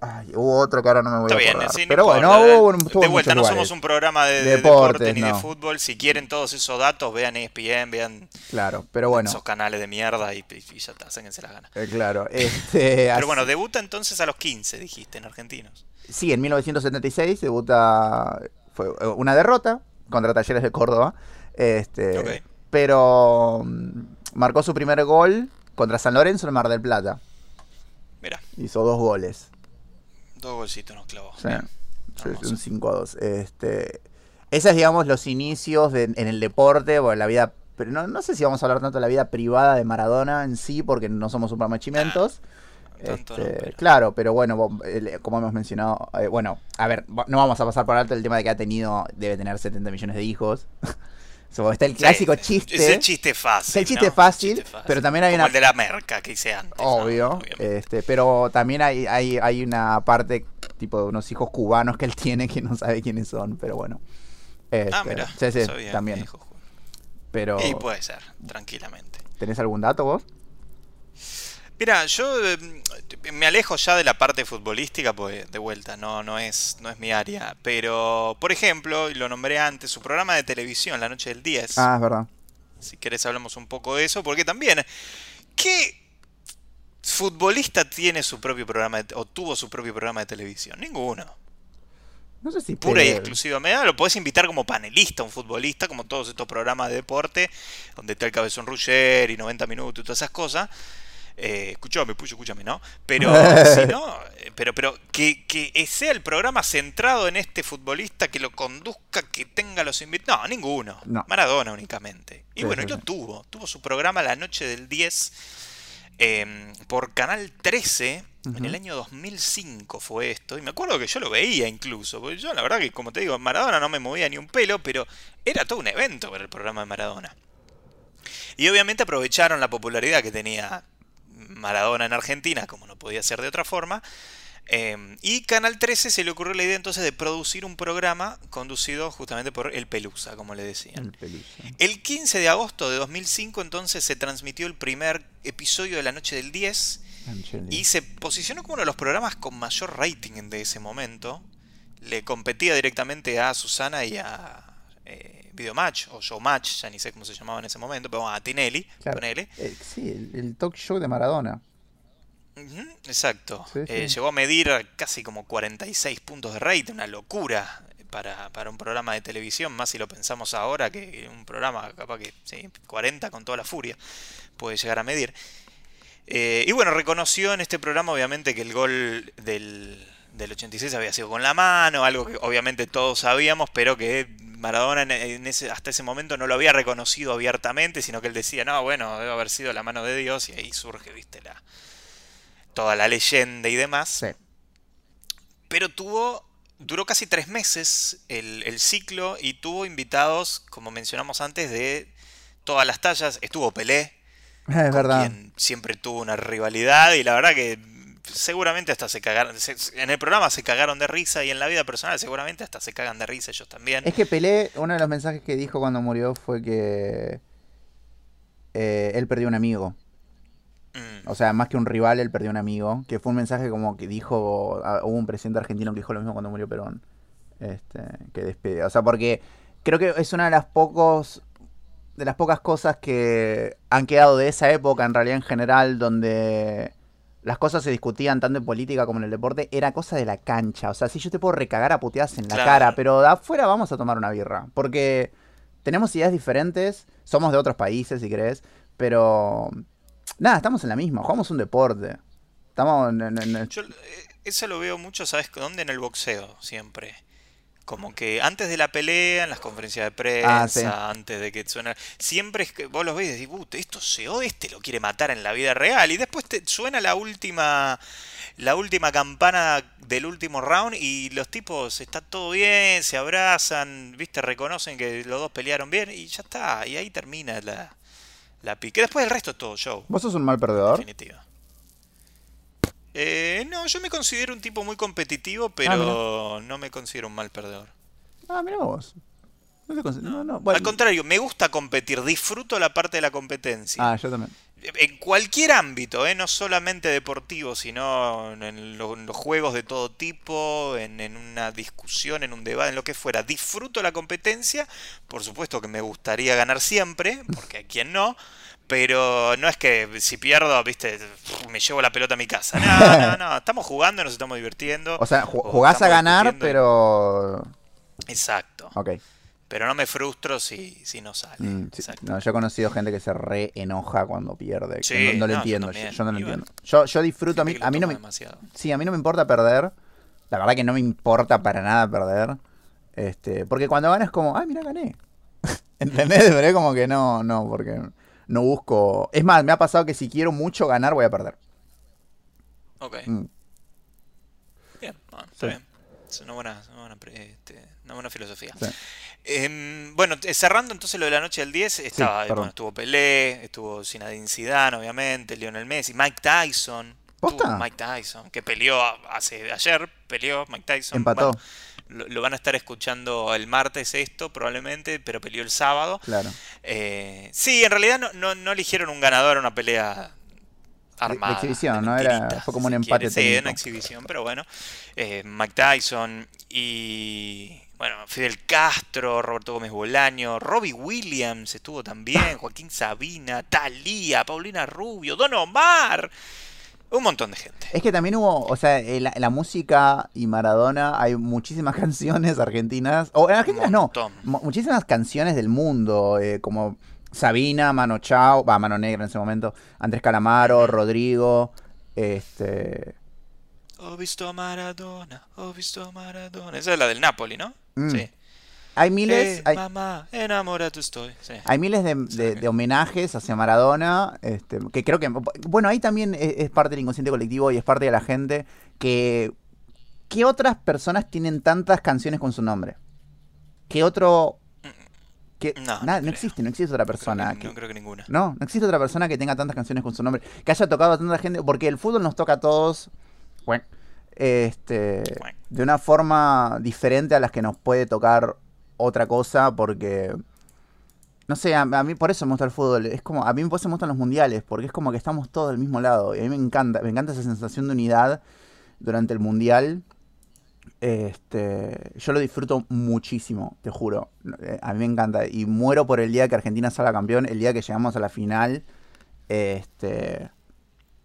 Ay, hubo otro que ahora no me voy Está a bien, acordar. sí, no pero bueno, hubo, un- estuvo de vuelta, no somos un programa de, de Deportes, deporte ni de fútbol. Si quieren todos esos datos, vean ESPN, vean Claro, pero bueno, esos canales de mierda y, y ya está, sáquense la gana. eh, claro. Este, Pero bueno, debuta entonces a los 15, dijiste, en argentinos. Sí, en 1976 debuta. Fue eh, una derrota contra Talleres de Córdoba. Este. Pero mm, marcó su primer gol contra San Lorenzo en Mar del Plata. Mira, Hizo dos goles. dos golcitos nos clavó. Sí, un 5 a 2. Este, esos, digamos, los inicios de- en el deporte o en la vida. Pero no, no sé si vamos a hablar tanto de la vida privada de Maradona en sí, porque no somos un programa de chimentos. Tanto no, Este, pero- Claro, pero bueno, como hemos mencionado, eh, bueno, a ver, no vamos a pasar por alto el tema de que ha tenido, debe tener 70 millones de hijos. So, está el clásico Sí, chiste, Es el chiste fácil. Es el chiste ¿no? fácil, pero también hay Como una- el de la merca que hice antes. ¿no? obvio, Obviamente. este, pero también hay, hay, hay una parte tipo de unos hijos cubanos que él tiene que no sabe quiénes son, pero bueno. Este, ah, mira, sí, sí, no sabía, también, hijo. pero Y puede ser, tranquilamente. ¿tenés algún dato vos? Mira, yo eh, me alejo ya de la parte futbolística, pues de vuelta, no, no, es, no es mi área. Pero, por ejemplo, y lo nombré antes, su programa de televisión, La Noche del 10. Ah, es verdad. Si querés hablamos un poco de eso, porque también, ¿qué futbolista tiene su propio programa de- o tuvo su propio programa de televisión? Ninguno. No sé si Pura y exclusivamente. Lo podés invitar como panelista, un futbolista, como todos estos programas de deporte, donde está el Cabezón Rugger y 90 minutos y todas esas cosas. Eh, escuchame, Puyo, escúchame, ¿no? Pero, si no, eh, pero, pero que, que sea el programa centrado en este futbolista, que lo conduzca, que tenga los invitados. No, ninguno. No. Maradona únicamente. Y Sí, bueno, sí, y lo sí. tuvo. Tuvo su programa la noche del 10 eh, por Canal 13 en el año 2005 fue esto. Y me acuerdo que yo lo veía incluso. Porque yo, la verdad, que como te digo, Maradona no me movía ni un pelo, pero era todo un evento ver el programa de Maradona. Y obviamente aprovecharon la popularidad que tenía Maradona en Argentina, como no podía ser de otra forma. eh, y Canal 13 se le ocurrió la idea entonces de producir un programa conducido justamente por El Pelusa, como le decían. El peluche. El 15 de agosto de 2005 entonces se transmitió el primer episodio de la noche del 10 Angeli. y se posicionó como uno de los programas con mayor rating de ese momento. Le competía directamente a Susana y a eh, Videomatch o Showmatch, ya ni sé cómo se llamaba en ese momento, pero a Tinelli, Claro. ponele. Eh, sí, el, el talk show de Maradona. Exacto. Sí, Eh, llegó a medir casi como 46 puntos de rating, una locura para, para un programa de televisión, más si lo pensamos ahora, que un programa capaz que sí, 40 con toda la furia puede llegar a medir. Eh, y bueno, reconoció en este programa obviamente que el gol del, del 86 había sido con la mano, algo que obviamente todos sabíamos, pero que Maradona en ese, hasta ese momento no lo había reconocido abiertamente, sino que él decía, no, bueno, debe haber sido la mano de Dios, y ahí surge, viste, la, toda la leyenda y demás. Sí. Pero tuvo, duró casi tres meses el, el ciclo y tuvo invitados, como mencionamos antes, de todas las tallas. Estuvo Pelé, Es con verdad. quien siempre tuvo una rivalidad y la verdad que seguramente hasta se cagaron, se- en el programa se cagaron de risa y en la vida personal seguramente hasta se cagan de risa ellos también. Es que Pelé, uno de los mensajes que dijo cuando murió fue que eh, él perdió un amigo. Mm, O sea, más que un rival, él perdió un amigo. Que fue un mensaje como que dijo. ah, Hubo un presidente argentino que dijo lo mismo cuando murió Perón. Este, que despide. O sea, porque creo que es una de las pocos. De las pocas cosas que han quedado de esa época, en realidad en general, donde las cosas se discutían tanto en política como en el deporte, era cosa de la cancha. O sea, si yo te puedo recagar a puteadas en la Claro. cara, pero de afuera vamos a tomar una birra. Porque tenemos ideas diferentes, somos de otros países, si querés, pero nada, estamos en la misma, jugamos un deporte. Estamos en, en- en- Yo eh, eso lo veo mucho, ¿sabes dónde? En el boxeo, siempre. Como que antes de la pelea, en las conferencias de prensa, Ah, sí. antes de que suena. Siempre es que vos los ves y decís, "Uh, esto se odia, este lo quiere matar en la vida real. Y después te suena la última. La última campana del último round y los tipos está todo bien, se abrazan, viste, reconocen que los dos pelearon bien y ya está, y ahí termina la, la pique. Después el resto es todo show. ¿Vos sos un mal perdedor? definitiva. Eh, no, yo me considero un tipo muy competitivo, pero no me considero un mal perdedor. Ah, mira vos. No no, no, bueno. Al contrario, me gusta competir, disfruto la parte de la competencia. Ah, yo también. En cualquier ámbito, ¿eh? no solamente deportivo, sino en, lo- en los juegos de todo tipo, en, en una discusión, en un debate, en lo que fuera. Disfruto la competencia, por supuesto que me gustaría ganar siempre, porque a quien no, pero no es que si pierdo, viste, me llevo la pelota a mi casa. No, no, no, estamos jugando, nos estamos divirtiendo. O sea, ju- jugás a ganar, pero. Exacto. Ok. Pero no me frustro si, si no sale. Mm, sí. No, yo he conocido gente que se re enoja cuando pierde. Sí, no, no lo no, entiendo. Yo, no lo entiendo. Yo, yo disfruto. A mí, a mí no me. demasiado. Sí, a mí no me importa perder. La verdad que no me importa para nada perder. Este, porque cuando ganas como, ay, mira, gané. ¿Entendés? Pero es como que no, no, porque no busco. Es más, me ha pasado que si quiero mucho ganar, voy a perder. Ok. Mm. Bien, bueno, está Sí. bien. Es una buena, una buena, pre- este, una buena filosofía. Sí. Em, bueno, eh, cerrando entonces lo de la noche del 10, estaba, perdón. bueno, estuvo Pelé, estuvo Zinedine Zidane, obviamente, Lionel Messi, Mike Tyson. ¿Posta? Mike Tyson, que peleó hace ayer, peleó Mike Tyson. Empató. Bueno, lo, lo van a estar escuchando el martes esto, probablemente, pero peleó el sábado. Claro. Eh, sí, en realidad no, no, no eligieron un ganador en una pelea armada. exhibición, de ¿no? Era- fue como un si empate. Sí, una exhibición, pero bueno. Eh, Mike Tyson y. Bueno, Fidel Castro, Roberto Gómez Bolaño, Robbie Williams estuvo también, Joaquín Sabina, Talía, Paulina Rubio, Don Omar. Un montón de gente. Es que también hubo, o sea, en la, en la música y Maradona hay muchísimas canciones argentinas, o en argentinas no, muchísimas canciones del mundo, eh, como Sabina, Mano Chao, va, Mano Negra en ese momento, Andrés Calamaro, Rodrigo, este... Ho visto a Maradona, ho visto a Maradona. Esa es la del Napoli, ¿no? Mm. Sí. Hay miles, Eh, hay, mamá, enamorado estoy. Sí. hay miles de, de- de homenajes hacia Maradona, este, que creo que, bueno, ahí también es, es parte del inconsciente colectivo y es parte de la gente que... ¿Qué otras personas tienen tantas canciones con su nombre? ¿Qué otro... Que, No, nada, no no creo. existe, no existe otra Creo que persona. ni- que- no creo que ninguna. no, no existe otra persona que tenga tantas canciones con su nombre. Que haya tocado a tanta gente. Porque el fútbol nos toca a todos. Bueno, este. De una forma diferente a las que nos puede tocar otra cosa. Porque. No sé, a, a mí por eso me gusta el fútbol. Es como. A mí por eso me gustan los mundiales. Porque es como que estamos todos del mismo lado. Y a mí me encanta. Me encanta esa sensación de unidad durante el mundial. Este, yo lo disfruto muchísimo, te juro. Eh, A mí me encanta. Y muero por el día que Argentina salga campeón, el día que llegamos a la final. Este.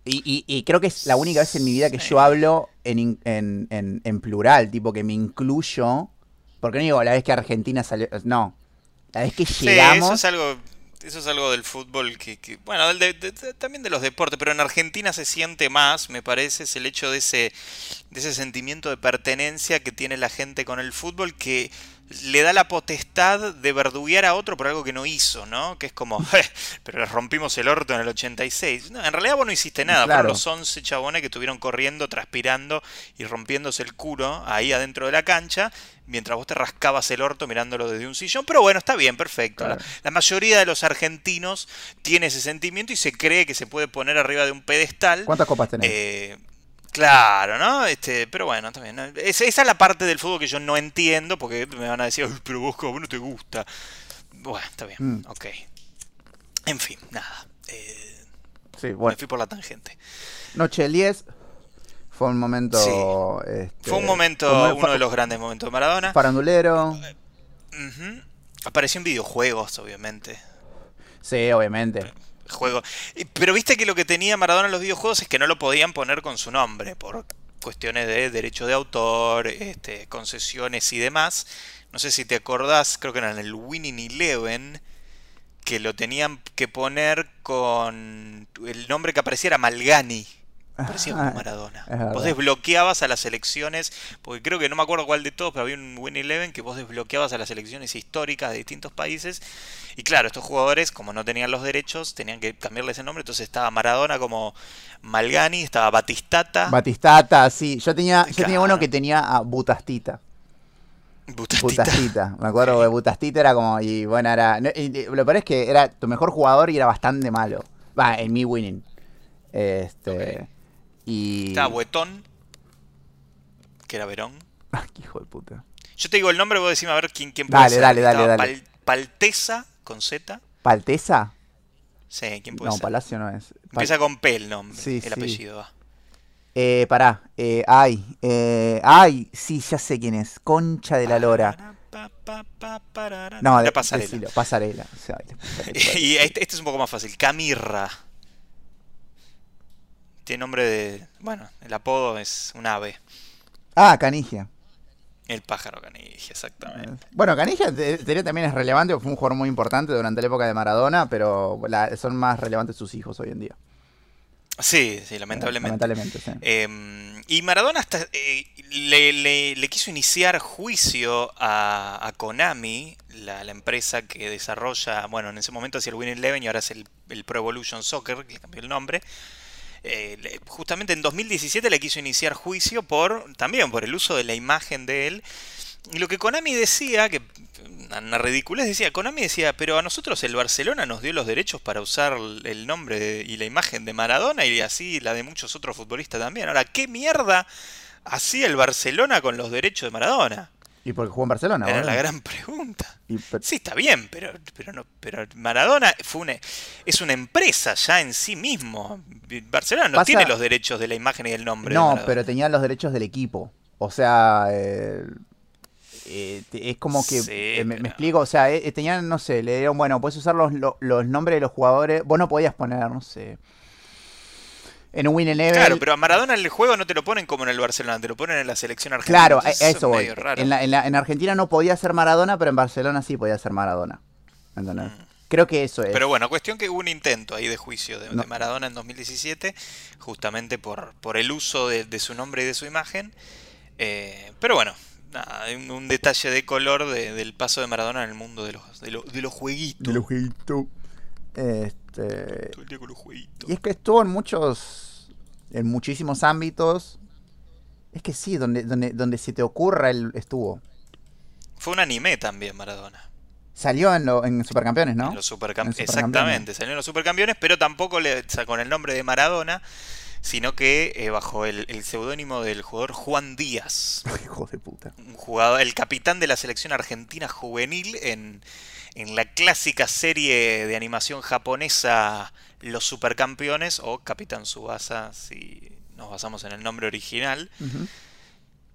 Y, y- y creo que es la única vez en mi vida que yo hablo en- en- en plural, tipo que me incluyo. Porque no digo la vez que Argentina salió. No. La vez que Sí, llegamos. eso es algo. eso es algo del fútbol que, que- bueno, del de- de- de- también de los deportes, pero en Argentina se siente más, me parece, es el hecho de ese, de ese sentimiento de pertenencia que tiene la gente con el fútbol que le da la potestad de verduguear a otro por algo que no hizo, ¿no? Que es como, "Eh, pero les rompimos el orto en el 86. No, en realidad vos no hiciste nada, Claro. fueron los 11 chabones que estuvieron corriendo, transpirando y rompiéndose el culo ahí adentro de la cancha, mientras vos te rascabas el orto mirándolo desde un sillón. Pero bueno, está bien, perfecto. La, la mayoría de los argentinos tiene ese sentimiento y se cree que se puede poner arriba de un pedestal. ¿Cuántas copas tenés? Eh, claro, ¿no? Este, pero bueno, también. ¿no? Es- esa es la parte del fútbol que yo no entiendo, porque me van a decir, "Ay, pero vos, ¿cómo no te gusta? Bueno, está bien, Mm. ok. En fin, nada. eh, sí, Me bueno. fui por la tangente. Noche del 10 fue un momento. este, Fue un momento, uno de los grandes momentos de Maradona. Farandulero. Ujú. Apareció en videojuegos, obviamente. Sí, obviamente. Juego. Pero viste que lo que tenía Maradona en los videojuegos es que no lo podían poner con su nombre por cuestiones de derecho de autor, este, concesiones y demás. No sé si te acordás, creo que era en el Winning Eleven que lo tenían que poner con el nombre que apareciera Malgani. Parecía como Maradona. Vos desbloqueabas a las elecciones, porque creo que no me acuerdo cuál de todos, pero había un Win Eleven que vos desbloqueabas a las elecciones históricas de distintos países. Y claro, estos jugadores, como no tenían los derechos, tenían que cambiarles el nombre. Entonces estaba Maradona como Malgani, estaba Batistata, Batistata, sí. Yo tenía, yo tenía uno que tenía a Butastita. Butastita. Butastita. Me acuerdo que Butastita era como. Y bueno, era. lo peor es que era tu mejor jugador y era bastante malo. Va, en mi winning. Este. Y. Estaba Buetón, que era Verón. Ah, hijo de puta. Yo te digo el nombre, vos decime a ver quién, quién puede Dale, ser. dale, dale, dale. Pal- Paltesa, con Z. ¿Paltesa? Sí, ¿quién puede No, ser? Palacio no es. Pal- Empieza con P el nombre, Sí, el sí. apellido. va. Eh, pará. Eh, ay. Eh, ay, sí, ya sé quién es. Concha de la lora. No, de, pasarela. decilo, pasarela. O sea, la pasarela. y este, este es un poco más fácil. Camirra. Tiene nombre de. Bueno, el apodo es un ave. ah, Canigia. El pájaro canigia, exactamente. Bueno, Canigia también es relevante, fue un jugador muy importante durante la época de Maradona, pero la- son más relevantes sus hijos hoy en día. Sí, sí, lamentablemente. Lamentablemente, sí. Eh, y Maradona hasta eh, le, le- le quiso iniciar juicio a, a Konami, la, la empresa que desarrolla, bueno, en ese momento hacía el Win Eleven y ahora es el, el Pro Evolution Soccer, que le cambió el nombre. Eh, justamente en 2017 le quiso iniciar juicio por también por el uso de la imagen de él. Y lo que Konami decía, que una ridiculez decía, Konami decía, pero a nosotros el Barcelona nos dio los derechos para usar el nombre y la imagen de Maradona y así la de muchos otros futbolistas también. Ahora, ¿qué mierda hacía el Barcelona con los derechos de Maradona? Y porque jugó en Barcelona, Era la gran pregunta. Y Sí, está bien, pero, pero no, pero Maradona fue una, es una empresa ya en sí mismo. Barcelona no Pasa- tiene los derechos de la imagen y del nombre. no, pero tenía los derechos del equipo. O sea, eh, eh, es como que, Sí, eh, me, explico, o sea, eh, tenían, no sé, le dieron, bueno, puedes usar los, lo- los nombres de los jugadores, vos no podías poner, no sé, en un win eleven. Claro, pero a Maradona en el juego no te lo ponen como en el Barcelona, te lo ponen en la selección argentina. Claro, eso es voy. raro. En, la- en la- en Argentina no podía ser Maradona, pero en Barcelona sí podía ser Maradona. ¿Entendés? Creo que eso es. Mm. Pero bueno, cuestión que hubo un intento ahí de juicio de. Maradona en 2017, justamente por, por el uso de, de su nombre y de su imagen. Eh, pero bueno, nada, un, un detalle de color de- del paso de Maradona en el mundo de los, de, de los jueguitos. de los jueguitos. Este, Todo el día con los jueguitos. y es que estuvo en muchos, en muchísimos ámbitos. Es que sí, donde, donde, donde se te ocurra, él estuvo. Fue un anime también Maradona. Salió en, lo, en Supercampeones, ¿no? En los supercam- En Supercampeones. Exactamente, salió en los supercampeones, pero tampoco le con el nombre de Maradona, sino que eh, bajo el, el seudónimo del jugador Juan Díaz. Hijo de puta. un jugador, el capitán de la selección argentina juvenil en, en la clásica serie de animación japonesa Los Supercampeones o Capitán Subasa si nos basamos en el nombre original.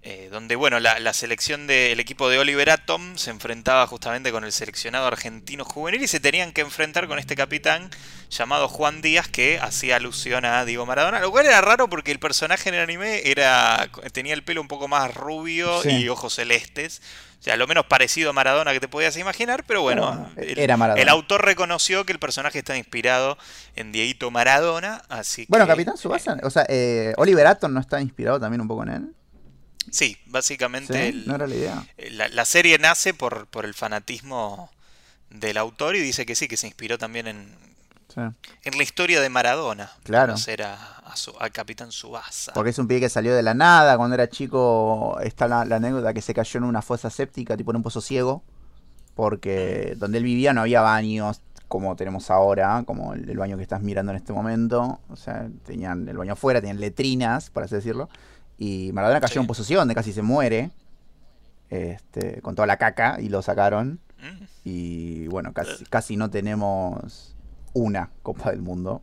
Eh, donde bueno, la, la selección del equipo de Oliver Atom se enfrentaba justamente con el seleccionado argentino juvenil y se tenían que enfrentar con este capitán llamado Juan Díaz que hacía alusión a Diego Maradona, lo cual era raro porque el personaje en el anime era tenía el pelo un poco más rubio Sí. y ojos celestes. O sea, lo menos parecido a Maradona que te podías imaginar, pero bueno, era Maradona. el autor reconoció que el personaje está inspirado en Dieguito Maradona, así Bueno, que... Capitán Subasa, o sea, eh, Oliver Atom no está inspirado también un poco en él. Sí, básicamente ¿Sí? el- No era la idea. la, la serie nace por, por el fanatismo del autor y dice que sí, que se inspiró también en, Sí. en la historia de Maradona. Claro. Conocer a, a su- al Capitán Subasa. Porque es un pibe que salió de la nada. Cuando era chico, está la, la anécdota que se cayó en una fosa séptica, tipo en un pozo ciego. Porque donde él vivía no había baños como tenemos ahora, como el, el baño que estás mirando en este momento. O sea, tenían el baño afuera, tenían letrinas, por así decirlo. Y Maradona cayó Sí. en ciego donde casi se muere. Este, con toda la caca y lo sacaron. Mm. Y bueno, casi, casi no tenemos una Copa del Mundo.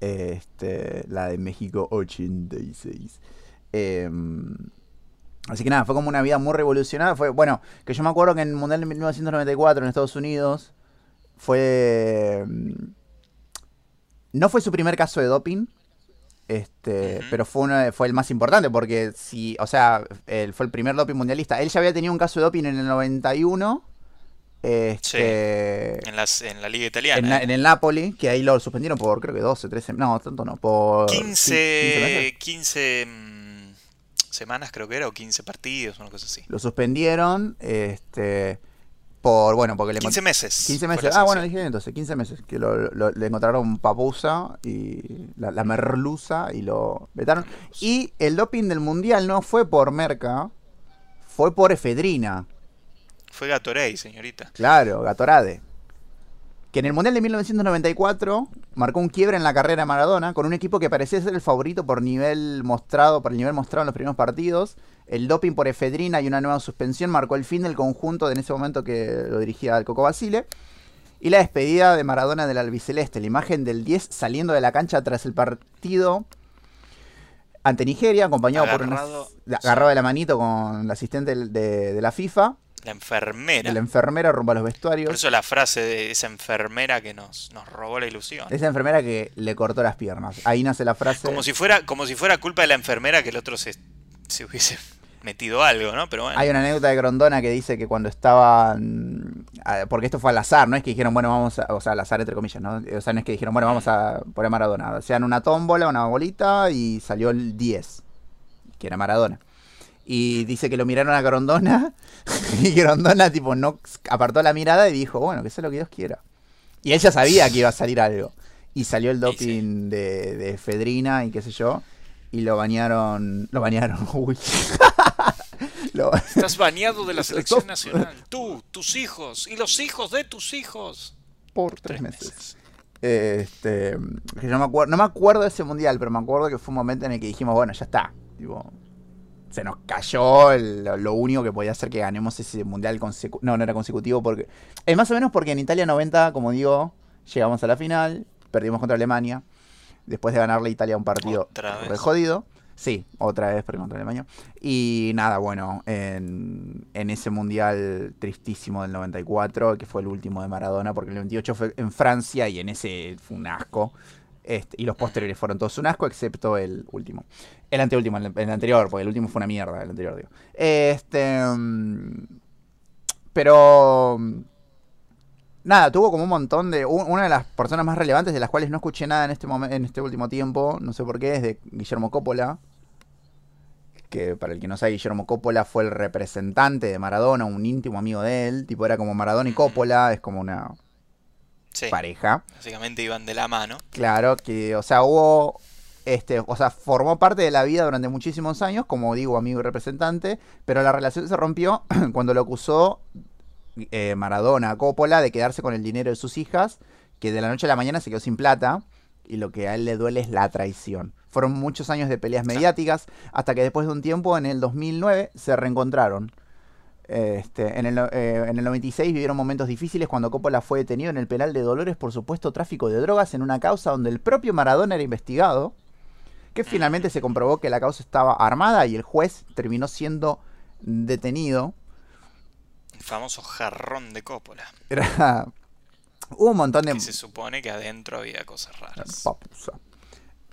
Este, la de México 86. Em, así que nada, fue como una vida muy revolucionada. Fue, bueno, que yo me acuerdo que en el Mundial de 1994 en Estados Unidos fue. mm, No fue su primer caso de doping. Este, Ujú. pero fue uno, fue el más importante porque si, o sea, él fue el primer doping mundialista. Él ya había tenido un caso de doping en el 91. Este, En, las, en la Liga Italiana. en, ¿eh? en el Napoli, que ahí lo suspendieron por creo que 12, 13, no, tanto no, por 15, meses. 15 mm, semanas creo que era, o 15 partidos, una cosa así. Lo suspendieron, este, por, bueno, porque le 15 meses. 15 fue meses. Ah, bueno, dije entonces, 15 meses. Que lo, lo- le encontraron papusa y la, la merluza y lo vetaron. Y el doping del mundial no fue por merca, fue por efedrina. Fue Gatorade, señorita. Claro, Gatorade. Que en el Mundial de 1994 marcó un quiebre en la carrera de Maradona con un equipo que parecía ser el favorito por nivel mostrado, por el nivel mostrado en los primeros partidos. El doping por efedrina y una nueva suspensión marcó el fin del conjunto de en ese momento que lo dirigía el Coco Basile. Y la despedida de Maradona del albiceleste, la imagen del 10 saliendo de la cancha tras el partido ante Nigeria, acompañado por una, agarrado de la manito con la asistente de, de la FIFA, La enfermera. la enfermera rumbo a los Por vestuarios. eso la frase de esa enfermera que nos, nos robó la ilusión. Esa enfermera que le cortó las piernas. Ahí nace la frase. Como si fuera, como si fuera culpa de la enfermera que el otro se, se hubiese metido algo, ¿no? Pero bueno. Hay una anécdota de Grondona que dice que cuando estaban. ah, Porque esto fue al azar, no es que dijeron, bueno, vamos a. O sea, al azar entre comillas, ¿no? O sea, no es que dijeron, bueno, vamos a poner Maradona. O sea, en una tómbola, una bolita y salió el 10, que era Maradona. Y dice que lo miraron a Grondona y Grondona, tipo, no apartó la mirada y dijo, bueno, que sea lo que Dios quiera. Y él ya sabía que iba a salir algo. Y salió el doping sí. de, de Fedrina y qué sé yo. Y lo bañaron. Lo bañaron, uy. Lo- Estás baneado de la selección nacional. Tú, tus hijos y los hijos de tus hijos. por tres meses. Este, que yo me acuerdo, no me acuerdo de ese mundial, pero me acuerdo que fue un momento en el que dijimos, bueno, ya está. Tipo, se nos cayó el- lo único que podía hacer que ganemos ese mundial consecutivo. No, no era consecutivo porque. Es más o menos porque en Italia 90, como digo, llegamos a la final, perdimos contra Alemania. Después de ganarle a Italia un partido re jodido. Sí, otra vez perdimos contra Alemania. Y nada, bueno, en, en ese mundial tristísimo del 94, que fue el último de Maradona, porque el 28 fue en Francia y en ese fue un asco. Este, y los posteriores fueron todos un asco, excepto el último. El anteúltimo, el, el anterior, porque el último fue una mierda, el anterior, digo. Este. mm, Pero. mm, Nada, tuvo como un montón de. un- Una de las personas más relevantes de las cuales no escuché nada en este en este último tiempo, no sé por qué, es de Guillermo Coppola. Que para el que no sabe, Guillermo Coppola fue el representante de Maradona, un íntimo amigo de él. Tipo, era como Maradona y Coppola, es como una Sí, pareja. básicamente iban de la mano. Claro, que, o sea, hubo, este, o sea, formó parte de la vida durante muchísimos años, como digo, amigo y representante, pero la relación se rompió cuando lo acusó eh, Maradona a Coppola de quedarse con el dinero de sus hijas, que de la noche a la mañana se quedó sin plata, y lo que a él le duele es la traición. Fueron muchos años de peleas mediáticas, hasta que después de un tiempo, en el 2009, se reencontraron. Este, en, el, eh, en el 96 vivieron momentos difíciles cuando Coppola fue detenido en el penal de Dolores por supuesto tráfico de drogas en una causa donde el propio Maradona era investigado, que finalmente se comprobó que la causa estaba armada y el juez terminó siendo detenido. El famoso jarrón de Coppola. Era... Hubo un montón de... Que se supone que adentro había cosas raras. Papusa.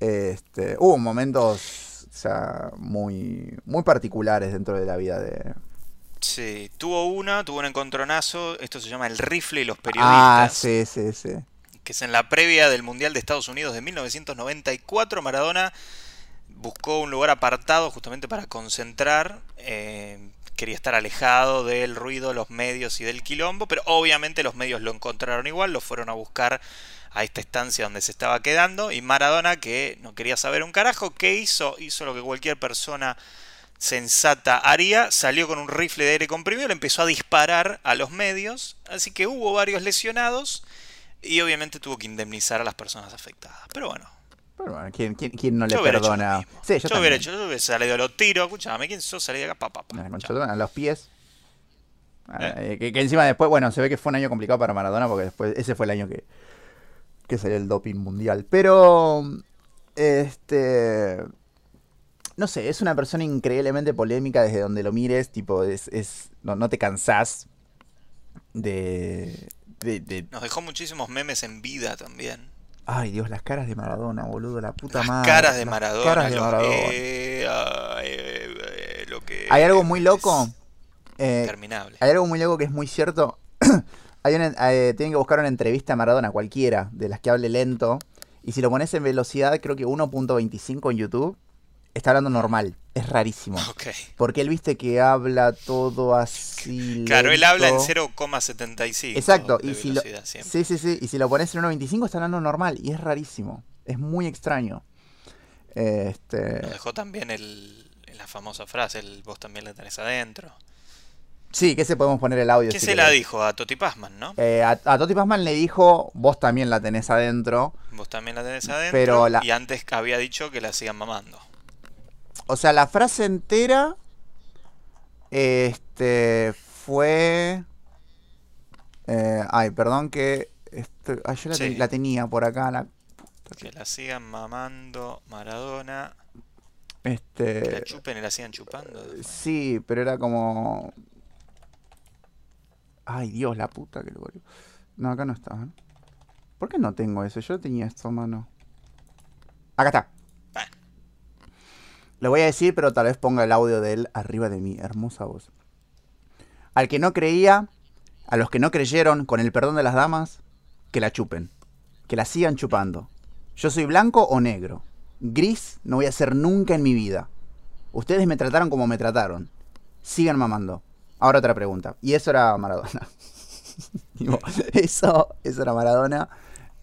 Este, hubo momentos o sea, muy, muy particulares dentro de la vida de... Sí, tuvo una, tuvo un encontronazo, esto se llama el rifle y los Ah, periodistas, sí, sí, sí. que es en la previa del Mundial de Estados Unidos de 1994, Maradona buscó un lugar apartado justamente para concentrar, eh, quería estar alejado del ruido, los medios y del quilombo, pero obviamente los medios lo encontraron igual, lo fueron a buscar a esta estancia donde se estaba quedando y Maradona que no quería saber un carajo, ¿qué hizo? Hizo lo que cualquier persona sensata haría, salió con un rifle de aire comprimido, le empezó a disparar a los medios, así que hubo varios lesionados y obviamente tuvo que indemnizar a las personas afectadas. Pero bueno, Pero bueno, ¿quién, quién- quién no le yo perdona? Sí, yo, yo, también. hubiera hecho, yo hubiera salido a los tiros, escúchame, ¿quién sos? Salí de acá, pa, pa, a los pies. Ah, eh, que, que encima después, bueno, se ve que fue un año complicado para Maradona porque después ese fue el año que, que salió el doping mundial. Pero, este, no sé, es una persona increíblemente polémica desde donde lo mires, tipo, es, es no, no te cansás de, de, de- Nos dejó muchísimos memes en vida también. Ay, Dios, las caras de Maradona, boludo, la puta Las madre. caras de las Maradona. caras de los- Maradona. eh, eh, lo que Hay algo muy loco. eh, interminable. Hay algo muy loco que es muy cierto. Hay una- eh, tienen que buscar una entrevista a Maradona, cualquiera, de las que hable lento. Y si lo pones en velocidad, creo que 1.25 en YouTube, está hablando normal. Es rarísimo. Ok. Porque él viste que habla todo así. Claro, él habla en lento. 0,75. Exacto. Y si lo, siempre. sí, sí, sí. Y si lo pones en 1.25, está hablando normal. Y es rarísimo. Es muy extraño. Este. Nos dejó también el, la famosa frase, el vos también la tenés adentro. Sí, que se podemos poner el audio. ¿Quién si se la dijo? A Toti Pazman, ¿no? Eh, a, a Toti Pazman le dijo, vos también la tenés adentro. Vos también la tenés adentro. Pero la- Y antes había dicho que la sigan mamando. O sea, la frase entera este fue eh, ay, perdón que esto- ay, yo la, Sí. te- la tenía por acá la Que la sigan mamando Maradona. Que la este chupen y la sigan chupando. sí, pero era como Ay, Dios, la puta que lo parió. No, acá no está. ¿eh? ¿Por qué no tengo eso? Yo tenía esto, mano. Acá está. Lo voy a decir, pero tal vez ponga el audio de él arriba de mi hermosa voz. Al que no creía, a los que no creyeron, con el perdón de las damas, que la chupen. Que la sigan chupando. Yo soy blanco o negro. Gris no voy a ser nunca en mi vida. Ustedes me trataron como me trataron. Sigan mamando. Ahora otra pregunta. Y eso era Maradona. Eso, eso era Maradona.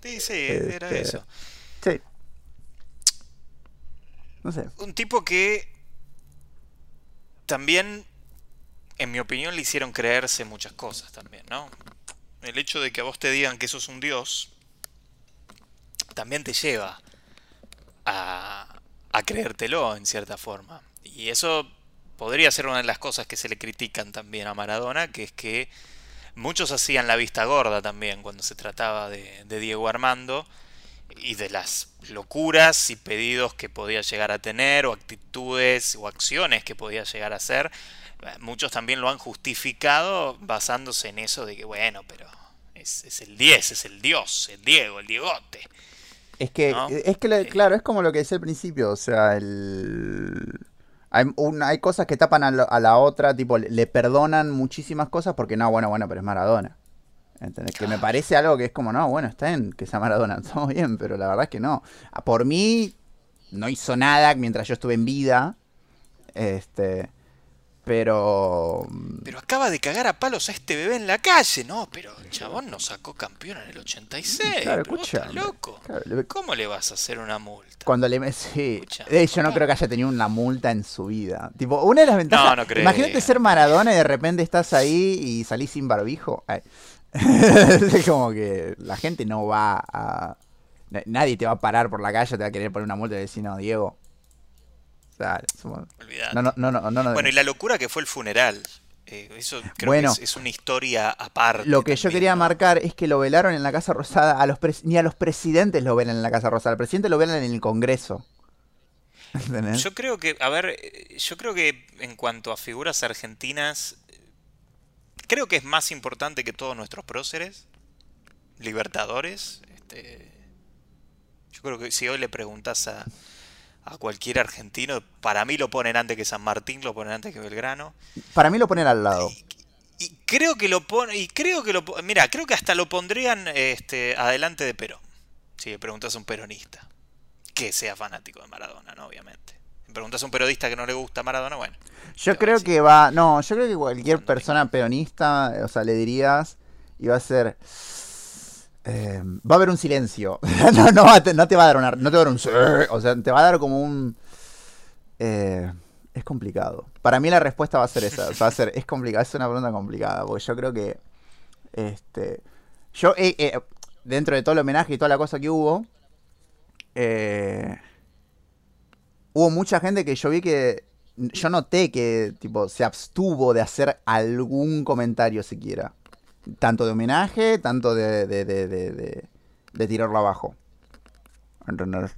Sí, sí, era Este, eso. Sí. Un tipo que también, en mi opinión, le hicieron creerse muchas cosas también, ¿no? El hecho de que a vos te digan que sos un dios también te lleva a, creértelo en cierta forma. Y eso podría ser una de las cosas que se le critican también a Maradona, que es que muchos hacían la vista gorda también cuando se trataba de Diego Armando y de las locuras y pedidos que podía llegar a tener o actitudes o acciones que podía llegar a hacer. Eh, Muchos también lo han justificado basándose en eso de que bueno, pero es, es el 10, es el dios, el Diego, el Diegote. Es que, ¿No? es que, claro, es como lo que decía al principio, o sea, el... Hay, un- hay cosas que tapan a, lo- a la otra, tipo, le, le perdonan muchísimas cosas porque no, bueno, bueno, pero es Maradona. ¿Entendés? Que me parece algo que es como, no, bueno, está bien que sea Maradona, todo bien, pero la verdad es que no. Ah, Por mí, no hizo nada mientras yo estuve en vida, este, pero... Pero acaba de cagar a palos a este bebé en la calle, no, pero el chabón nos sacó campeón en el 86. Claro, estás escuchame, loco. claro, le- ¿Cómo le vas a hacer una multa? Cuando le... Sí, Escucha. de hecho no creo que haya tenido una multa en su vida. Tipo, una de las ventajas... No, no creo. Imagínate ser Maradona y de repente estás ahí y salís sin barbijo. Ay. es como que la gente no va a... na- Nadie te va a parar por la calle, te va a querer poner una multa y decir, no, Diego. O sea, somos- no, no, no, no, no, no. Bueno, y la locura que fue el funeral. Eh, eso creo Bueno. que es, es una historia aparte. Lo que yo quería ¿no? marcar es que lo velaron en la Casa Rosada. A los pres- ni a los presidentes lo velan en la Casa Rosada. Al presidente lo velan en el Congreso. ¿Entendés? Yo creo que, a ver, eh, yo creo que en cuanto a figuras argentinas, creo que es más importante que todos nuestros próceres, libertadores. Este, yo creo que si hoy le preguntas a, a cualquier argentino, para mí lo ponen antes que San Martín, lo ponen antes que Belgrano. Para mí lo ponen al lado. Y creo que lo pon, y creo que lo mira, creo que hasta lo pondrían este adelante de Perón. Si le preguntas a un peronista que sea fanático de Maradona, ¿no? Obviamente. Preguntas a un periodista que no le gusta Maradona, bueno. Yo creo que va. No, yo creo que cualquier persona peronista, o sea, le dirías y va a ser. eh, va a haber un silencio. no, no, no te va a dar una, no te va a dar un. O sea, te va a dar como un. eh, es complicado. Para mí la respuesta va a ser esa. Va a ser, es complicado, es una pregunta complicada. Porque yo creo que. Este. Yo, eh, dentro de todo el homenaje y toda la cosa que hubo. eh, hubo mucha gente que yo vi que. Yo noté que tipo se abstuvo de hacer algún comentario siquiera. Tanto de homenaje, tanto de, de, de, de, de- tirarlo abajo. ¿Entendés?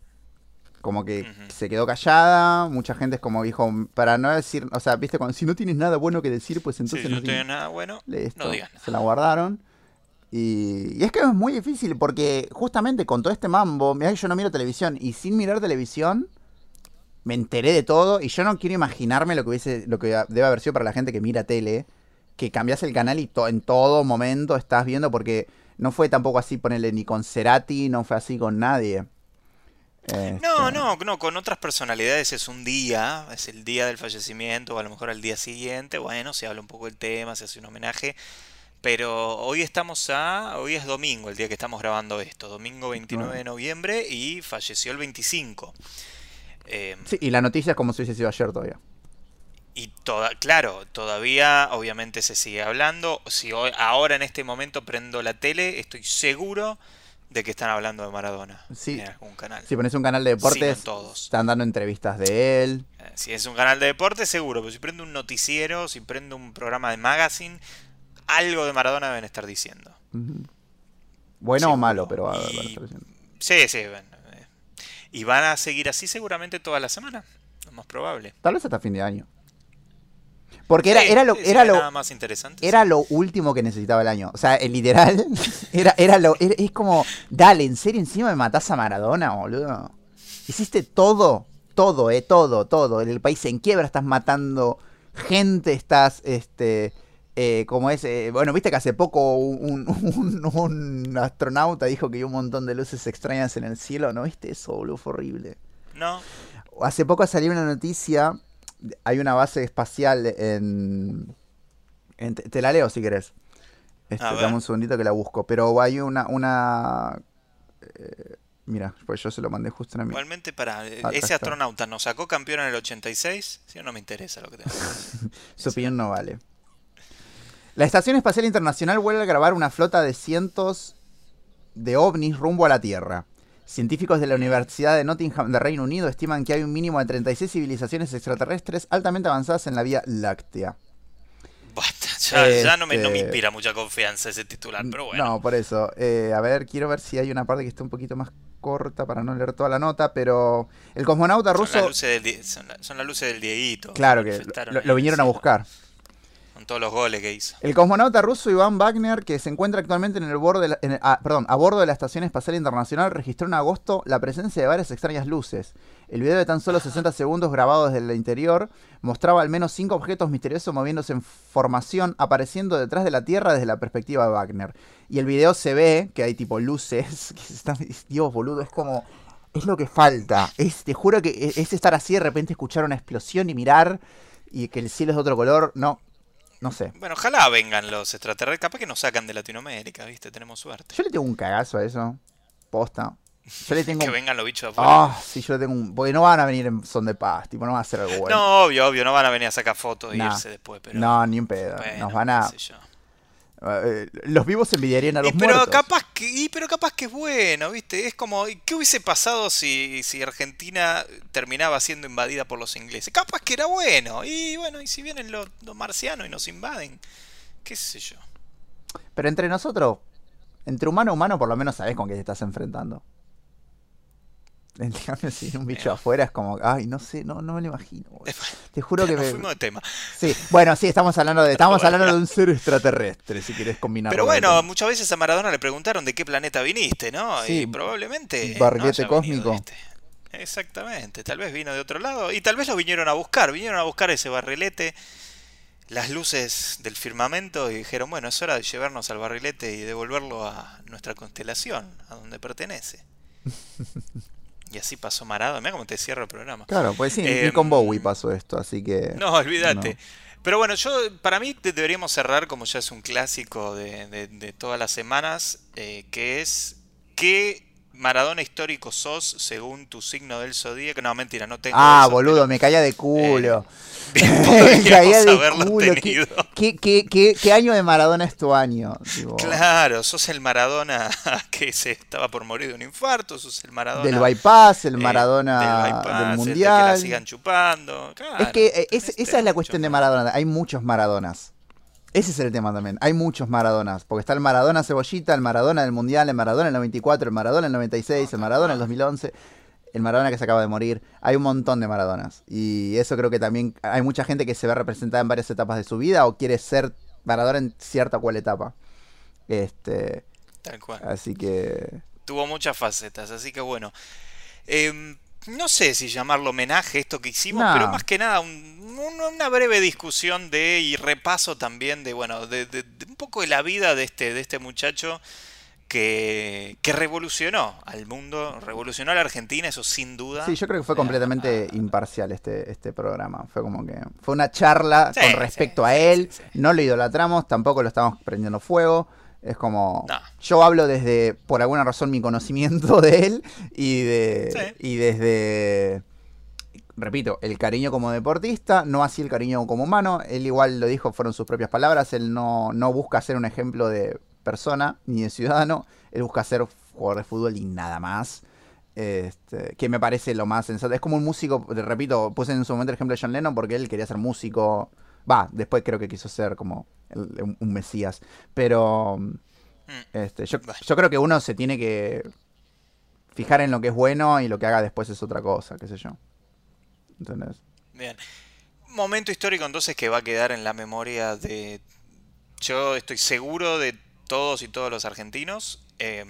Como que se quedó callada, mucha gente es como dijo, para no decir, o sea, viste, cuando, si no tienes nada bueno que decir, pues entonces no no tienes- nada bueno, no digas nada. se la guardaron. Y, y es que es muy difícil porque justamente con todo este mambo, mirá que yo no miro televisión y sin mirar televisión me enteré de todo y yo no quiero imaginarme lo que hubiese, lo que debe haber sido para la gente que mira tele, que cambias el canal y to- en todo momento estás viendo porque no fue tampoco así ponerle ni con Cerati, no fue así con nadie. No, Este, no, no, con otras personalidades es un día, es el día del fallecimiento, o a lo mejor al día siguiente, bueno, se habla un poco del tema, se hace un homenaje, pero hoy estamos a, hoy es domingo, el día que estamos grabando esto, domingo 29 de noviembre y falleció el 25. Eh, Sí, y la noticia es como si hubiese sido ayer todavía. y toda, claro, todavía obviamente se sigue hablando. Si hoy, ahora en este momento prendo la tele, estoy seguro de que están hablando de Maradona Sí. en algún canal. Si pones un canal de Sí, deportes, todos. están dando entrevistas de él. Eh, Si es un canal de deporte, seguro, pero si prendo un noticiero, si prendo un programa de magazine, algo de Maradona deben estar diciendo. Bueno o malo, pero a haber Y- estar diciendo. Sí, sí, eh, Y van a seguir así seguramente toda la semana, lo más probable. Tal vez hasta fin de año. Porque era, Sí, era lo, era lo, nada más interesante. era sí. lo último que necesitaba el año. O sea, el literal, era, era lo, era- es como, dale, en serio, encima me matás a Maradona, boludo. Hiciste todo, todo, eh, todo, todo. El país en quiebra, estás matando gente, estás, este, eh, como es, eh, bueno, viste que hace poco un, un- un astronauta dijo que hay un montón de luces extrañas en el cielo, ¿no viste eso, boludo? Fue horrible. No, Hace poco salió una noticia. Hay una base espacial en. en- te, te la leo si querés. Este, dame un segundito que la busco. Pero hay una. una eh, mira, pues yo se lo mandé justo a mí. igualmente para Acá ese astronauta nos sacó campeón en el 86, si no, no me interesa lo que tengo. Su opinión no vale. La Estación Espacial Internacional vuelve a grabar una flota de cientos de ovnis rumbo a la Tierra. Científicos de la Universidad de Nottingham de Reino Unido estiman que hay un mínimo de 36 civilizaciones extraterrestres altamente avanzadas en la Vía Láctea. Basta, ya, ya no, me, no me Este- inspira mucha confianza ese titular, pero bueno. No, por eso. Eh, a ver, quiero ver si hay una parte que está un poquito más corta para no leer toda la nota, pero el cosmonauta Son las ruso, luces del, Die- son, la- son las luces del Dieguito. claro que lo, vinieron a buscar. Todos los goles que hizo. El cosmonauta ruso Iván Wagner, que se encuentra actualmente en el borde ah, perdón, a bordo de la Estación Espacial Internacional, registró en agosto la presencia de varias extrañas luces. El video de tan solo 60 segundos grabado desde el interior mostraba al menos cinco objetos misteriosos moviéndose en formación, apareciendo detrás de la Tierra desde la perspectiva de Wagner. Y el video se ve que hay tipo luces, que están, Dios boludo, es como... Es lo que falta. Te juro que es, es estar así de repente escuchar una explosión y mirar y que el cielo es de otro color. No, no sé. Bueno, ojalá vengan los extraterrestres. Capaz que nos sacan de Latinoamérica, ¿viste? Tenemos suerte. Yo le tengo un cagazo a eso. Posta. Yo le tengo Que vengan los bichos afuera. Ah, sí, yo le tengo un... Porque no van a venir en son de paz, tipo, no va a hacer algo bueno. No, obvio, obvio, no van a venir a sacar fotos e Nah. irse después, pero. No, ni un pedo. bueno, Nos van a... qué sé eh, los vivos envidiarían a Y los pero muertos. capaz que, y pero capaz que es bueno, ¿viste? Es como, ¿qué hubiese pasado si, si Argentina terminaba siendo invadida por los ingleses? Capaz que era bueno. Y bueno, y si vienen los, los marcianos y nos invaden, qué sé yo. Pero entre nosotros, entre humano a humano, por lo menos sabes con qué te estás enfrentando. En cambio, si un bicho afuera es como, ay, no sé, no, no me lo imagino. Te juro que Nos me... fuimos de tema. Sí, bueno, sí, estamos hablando de, estamos Bueno. hablando de un ser extraterrestre, si quieres combinarlo. Pero bueno, muchas veces a Maradona le preguntaron de qué planeta viniste, ¿no? Sí, y probablemente. barrilete no venido cósmico. Exactamente, tal vez vino de otro lado. Y tal vez lo vinieron a buscar, vinieron a buscar ese barrilete, las luces del firmamento y dijeron, bueno, es hora de llevarnos al barrilete y devolverlo a nuestra constelación, a donde pertenece. y así pasó Maradona. Mira cómo te cierro el programa. Claro, pues sí, ni Em, con Bowie pasó esto, así que... No, olvídate. no. Pero bueno, yo para mí te- deberíamos cerrar, como ya es un clásico de, de- de todas las semanas, eh, que es ¿qué Maradona histórico sos según tu signo del zodíaco? No, mentira, no tengo Ah, eso, boludo, pero me caía de culo. bien, me caía de culo. ¿Qué, tenido. qué, qué, qué- qué año de Maradona es tu año? Tipo, Claro, sos el Maradona que se estaba por morir de un infarto, sos el Maradona del bypass, el eh, Maradona del, bypass, del el de mundial. que la sigan chupando. Claro, Es que eh, es- esa es la cuestión de. Maradona. Hay muchos Maradonas. Ese es el tema también. Hay muchos Maradonas. Porque está el Maradona Cebollita, el Maradona del Mundial, el Maradona del 94, el Maradona del 96, el Maradona del 2011, el Maradona que se acaba de morir. Hay un montón de Maradonas. Y eso creo que también hay mucha gente que se ve representada en varias etapas de su vida o quiere ser Maradona en cierta cual etapa. Este, Tal cual. así que... tuvo muchas facetas, así que bueno. Em, no sé si llamarlo homenaje esto que hicimos, No. pero más que nada un- un- una breve discusión de y repaso también de bueno de, de- de un poco de la vida de este de este muchacho que, que revolucionó al mundo, revolucionó a la Argentina, eso sin duda. Sí, yo creo que fue Eh, completamente imparcial este, este programa. Fue como que fue una charla Sí, con respecto sí, a él. sí. No lo idolatramos, tampoco lo estamos prendiendo fuego. Es como No. yo hablo desde por alguna razón mi conocimiento de él y de Sí. y desde repito, el cariño como deportista, no así el cariño como humano. Él igual lo dijo, fueron sus propias palabras. Él no, no busca ser un ejemplo de persona ni de ciudadano. Él busca ser jugador de fútbol y nada más. Este, que me parece lo más sensato. Es como un músico, repito, puse en su momento el ejemplo de John Lennon porque él quería ser músico. Va, después creo que quiso ser como el- un, mesías. Pero Mm. este, yo, yo creo que uno se tiene que fijar en lo que es bueno y lo que haga después es otra cosa, qué sé yo. ¿Entendés? Bien. Momento histórico entonces que va a quedar en la memoria de... Yo estoy seguro de todos y todos los argentinos. eh,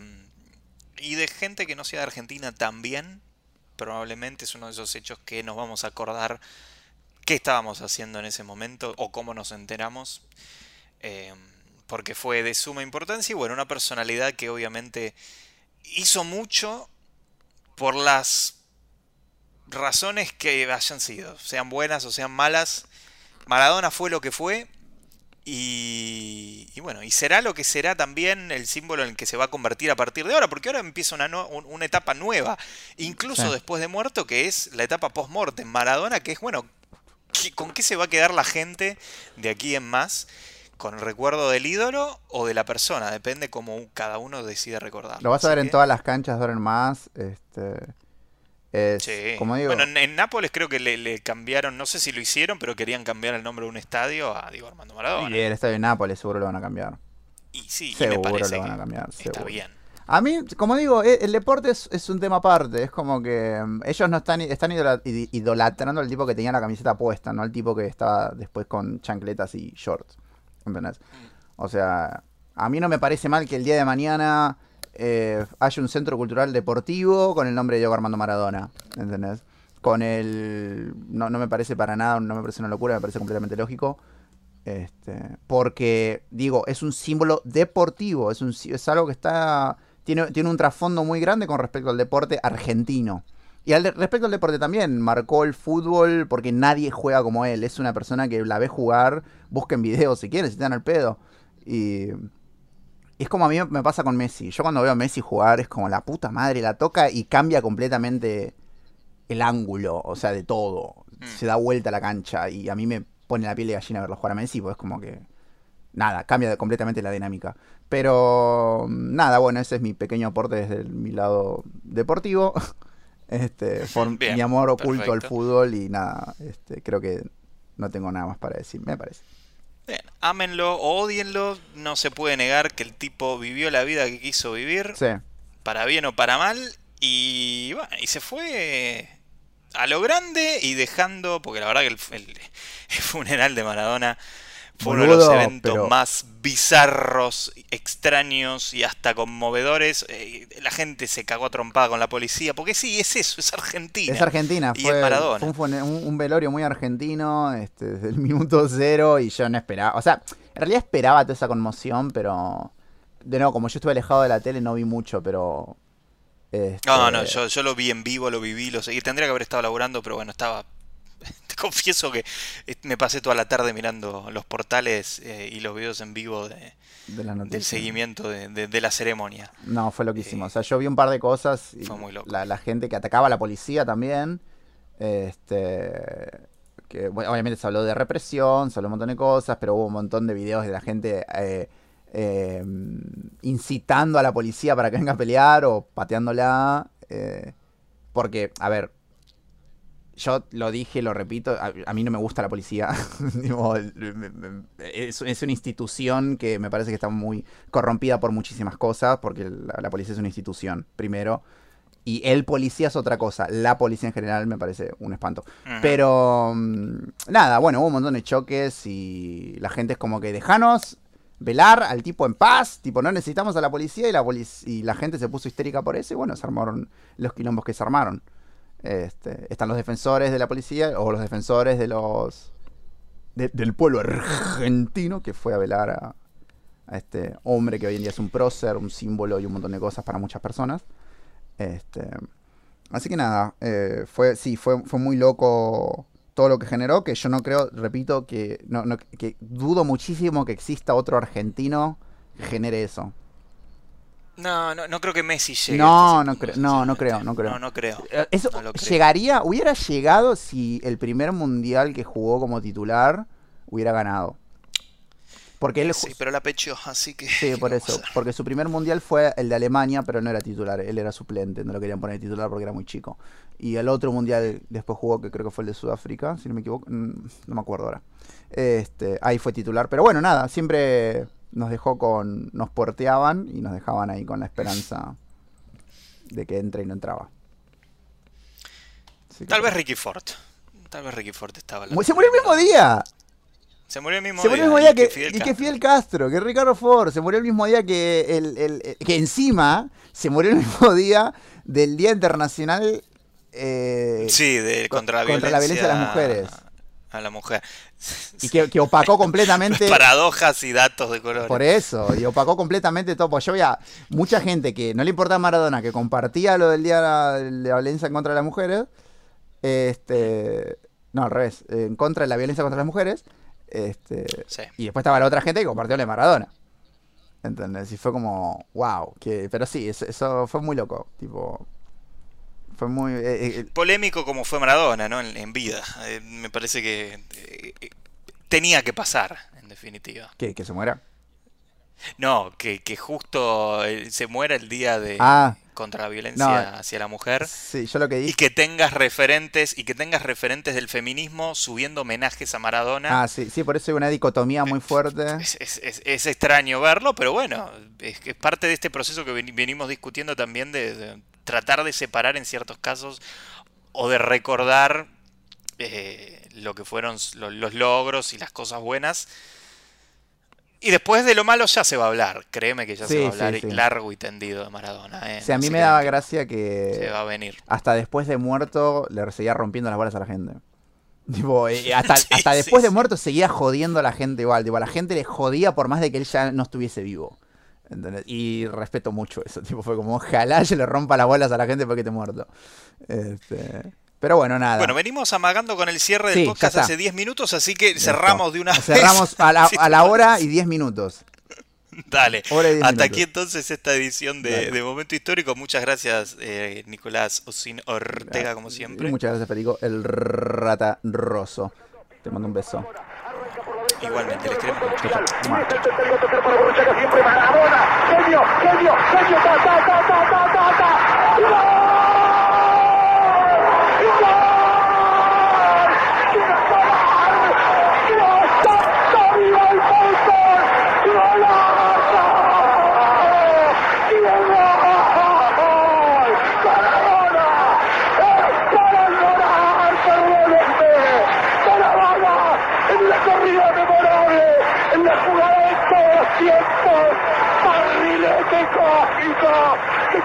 y de gente que no sea de Argentina también. Probablemente es uno de esos hechos que nos vamos a acordar qué estábamos haciendo en ese momento o cómo nos enteramos. eh, porque fue de suma importancia y bueno, una personalidad que obviamente hizo mucho por las razones que hayan sido, sean buenas o sean malas. Maradona fue lo que fue y, y bueno, y será lo que será también el símbolo en el que se va a convertir a partir de ahora, porque ahora empieza una, no- una etapa nueva, incluso Sí. después de muerto, que es la etapa post-mortem. Maradona, que es bueno, ¿qué- ¿con qué se va a quedar la gente de aquí en más? ¿Con el recuerdo del ídolo o de la persona? Depende cómo cada uno decide recordarlo. Lo vas a ver en todas las canchas de ahora en más. Este, es, Sí. como digo, Bueno, en, en Nápoles creo que le, le cambiaron, no sé si lo hicieron, pero querían cambiar el nombre de un estadio a Diego Armando Maradona. y el estadio de Nápoles seguro lo van a cambiar. Y sí, y me Seguro parece lo van a cambiar, está seguro. bien. A mí, como digo, e- el deporte es, es un tema aparte. Es como que mm, ellos no están, están idola- id- idolatrando al tipo que tenía la camiseta puesta, no al tipo que estaba después con chancletas y shorts. ¿Entendés? O sea, a mí no me parece mal que el día de mañana eh, haya un centro cultural deportivo con el nombre de Diego Armando Maradona. ¿Entendés? Con el. No, no me parece para nada, no me parece una locura, me parece completamente lógico. Este, porque, digo, es un símbolo deportivo, es, un, es algo que está tiene, tiene un trasfondo muy grande con respecto al deporte argentino. Y al respecto al deporte también, marcó el fútbol porque nadie juega como él. Es una persona que la ve jugar, busquen videos si quieren, si están al pedo. Y es como a mí me pasa con Messi. Yo cuando veo a Messi jugar es como la puta madre, la toca y cambia completamente el ángulo, o sea, de todo. Mm. Se da vuelta la cancha y a mí me pone la piel de gallina verlo jugar a Messi, pues como que nada, cambia completamente la dinámica. Pero nada, bueno, ese es mi pequeño aporte desde el- mi lado deportivo. Este, por Bien, mi amor oculto al fútbol y nada, este, creo que no tengo nada más para decir, me parece. Bien, ámenlo o odienlo, no se puede negar que el tipo vivió la vida que quiso vivir, Sí, para bien o para mal, Y bueno, y se fue a lo grande y dejando, porque la verdad que el, el- el funeral de Maradona fue uno de los eventos pero- más bizarros, extraños y hasta conmovedores. Eh, la gente se cagó a trompada con la policía, porque sí, es eso, es Argentina. Es Argentina, Y fue, es Maradona. fue un, fue un- un velorio muy argentino este, desde el minuto cero y yo no esperaba, o sea, en realidad esperaba toda esa conmoción, pero de nuevo, como yo estuve alejado de la tele no vi mucho, pero... este, No, no, yo, yo lo vi en vivo, lo viví, lo seguí. Tendría que haber estado laburando, pero bueno, estaba. Te confieso que eh, me pasé toda la tarde mirando los portales eh, y los videos en vivo de- de las del seguimiento de, de- de la ceremonia. No, fue loquísimo. Eh, o sea, yo vi un par de cosas. Y fue muy loco. La, la gente que atacaba a la policía también. Este. Que bueno, obviamente se habló de represión, se habló un montón de cosas, pero hubo un montón de videos de la gente eh, eh, incitando a la policía para que venga a pelear o pateándola. porque, a ver, yo lo dije, lo repito, a, a mí no me gusta la policía. Es, es una institución que me parece que está muy corrompida por muchísimas cosas, porque la, la policía es una institución, primero. Y el policía es otra cosa. La policía en general me parece un espanto. Pero mm, nada, bueno, hubo un montón de choques y la gente es como que dejanos velar al tipo en paz, tipo no necesitamos a la policía y la, polic- y la gente se puso histérica por eso y bueno, se armaron los quilombos que se armaron. Este, están los defensores de la policía o los defensores de los de- del pueblo argentino que fue a velar a, este hombre que hoy en día es un prócer, un símbolo y un montón de cosas para muchas personas. Este, así que nada, eh, fue, sí, fue, fue muy loco todo lo que generó, que yo no creo, repito, que, no- que dudo muchísimo que exista otro argentino que genere eso. No, no, no creo que Messi llegue. No, a no creo- no, no creo, no creo. No, no creo. Eh, Eso No llegaría, hubiera llegado si el primer mundial que jugó como titular hubiera ganado. Porque él, Sí, pero la pechó, así que. Sí, ¿qué por eso. Porque su primer mundial fue el de Alemania, pero no era titular. Él era suplente, no lo querían poner titular porque era muy chico. Y el otro mundial después jugó, que creo que fue el de Sudáfrica, si no me equivoco. mm, No me acuerdo ahora. Este, ahí fue titular. Pero bueno, nada, siempre nos dejó con. Nos porteaban y nos dejaban ahí con la esperanza de que entre y no entraba. Así que- Tal vez Ricky Ford. Tal vez Ricky Ford estaba. Se murió el de mismo día. Se murió el mismo Se día. murió el mismo día que, Fidel y que. Fidel Castro, que Ricardo Ford. Se murió el mismo día que el, el- el- que encima se murió el mismo día del Día Internacional eh, Sí, de, co- contra, la, contra la violencia a las mujeres. A la mujer. y que, que opacó completamente. Paradojas y datos de color. Por eso, y opacó completamente todo. Porque yo veía mucha gente que no le importaba Maradona, que compartía lo del Día de la Violencia en contra de las mujeres. Este. No, al revés. En contra de la violencia contra las mujeres. Este. Sí. Y después estaba la otra gente que compartió la de Maradona. ¿Entendés? Y fue como, wow. Que, pero sí, eso, eso fue muy loco. Tipo. Fue muy. eh, eh, Polémico como fue Maradona, ¿no? En, en vida. Eh, me parece que eh, tenía que pasar, en definitiva. ¿qué? ¿Que se muera? No, que, que justo se muera el día de Ah. contra la violencia No. hacia la mujer. Sí, yo lo que Y dije. que tengas referentes, y que tengas referentes del feminismo subiendo homenajes a Maradona. Ah, sí, sí, por eso hay una dicotomía muy fuerte. Es, es- es- es extraño verlo, pero bueno, es, que parte de este proceso que ven- venimos discutiendo también de, de tratar de separar en ciertos casos o de recordar eh, lo que fueron lo- los logros y las cosas buenas. Y después de lo malo ya se va a hablar, créeme que ya se va a hablar sí, sí. largo y tendido de Maradona. eh, O sea, a mí se me daba que gracia Se que va a venir. hasta después de muerto le seguía rompiendo las bolas a la gente. Tipo, eh, hasta, hasta después de muerto seguía jodiendo a la gente igual. Tipo, a la gente le jodía por más de que él ya no estuviese vivo. ¿Entendés? Y respeto mucho eso. Tipo, fue como, ojalá yo le rompa las bolas a la gente porque esté muerto. Este, pero bueno, nada. Bueno, venimos amagando con el cierre del Sí, podcast hace 10 minutos, así que Listo. cerramos de una vez. Cerramos a la, a la hora y 10 minutos. Dale. Y Hasta minutos. aquí entonces esta edición de, de Momento Histórico. Muchas gracias, eh, Nicolás Ocin Ortega, como Y siempre. muchas gracias, Federico. El rata roso. Te mando un beso. Igualmente, les queremos mucho. Chau, chau. Mua. para Borruchaga siempre Maradona. Genio, genio, genio, ta, ta, ta, ta, ta, ta,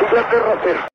Inglaterra cero.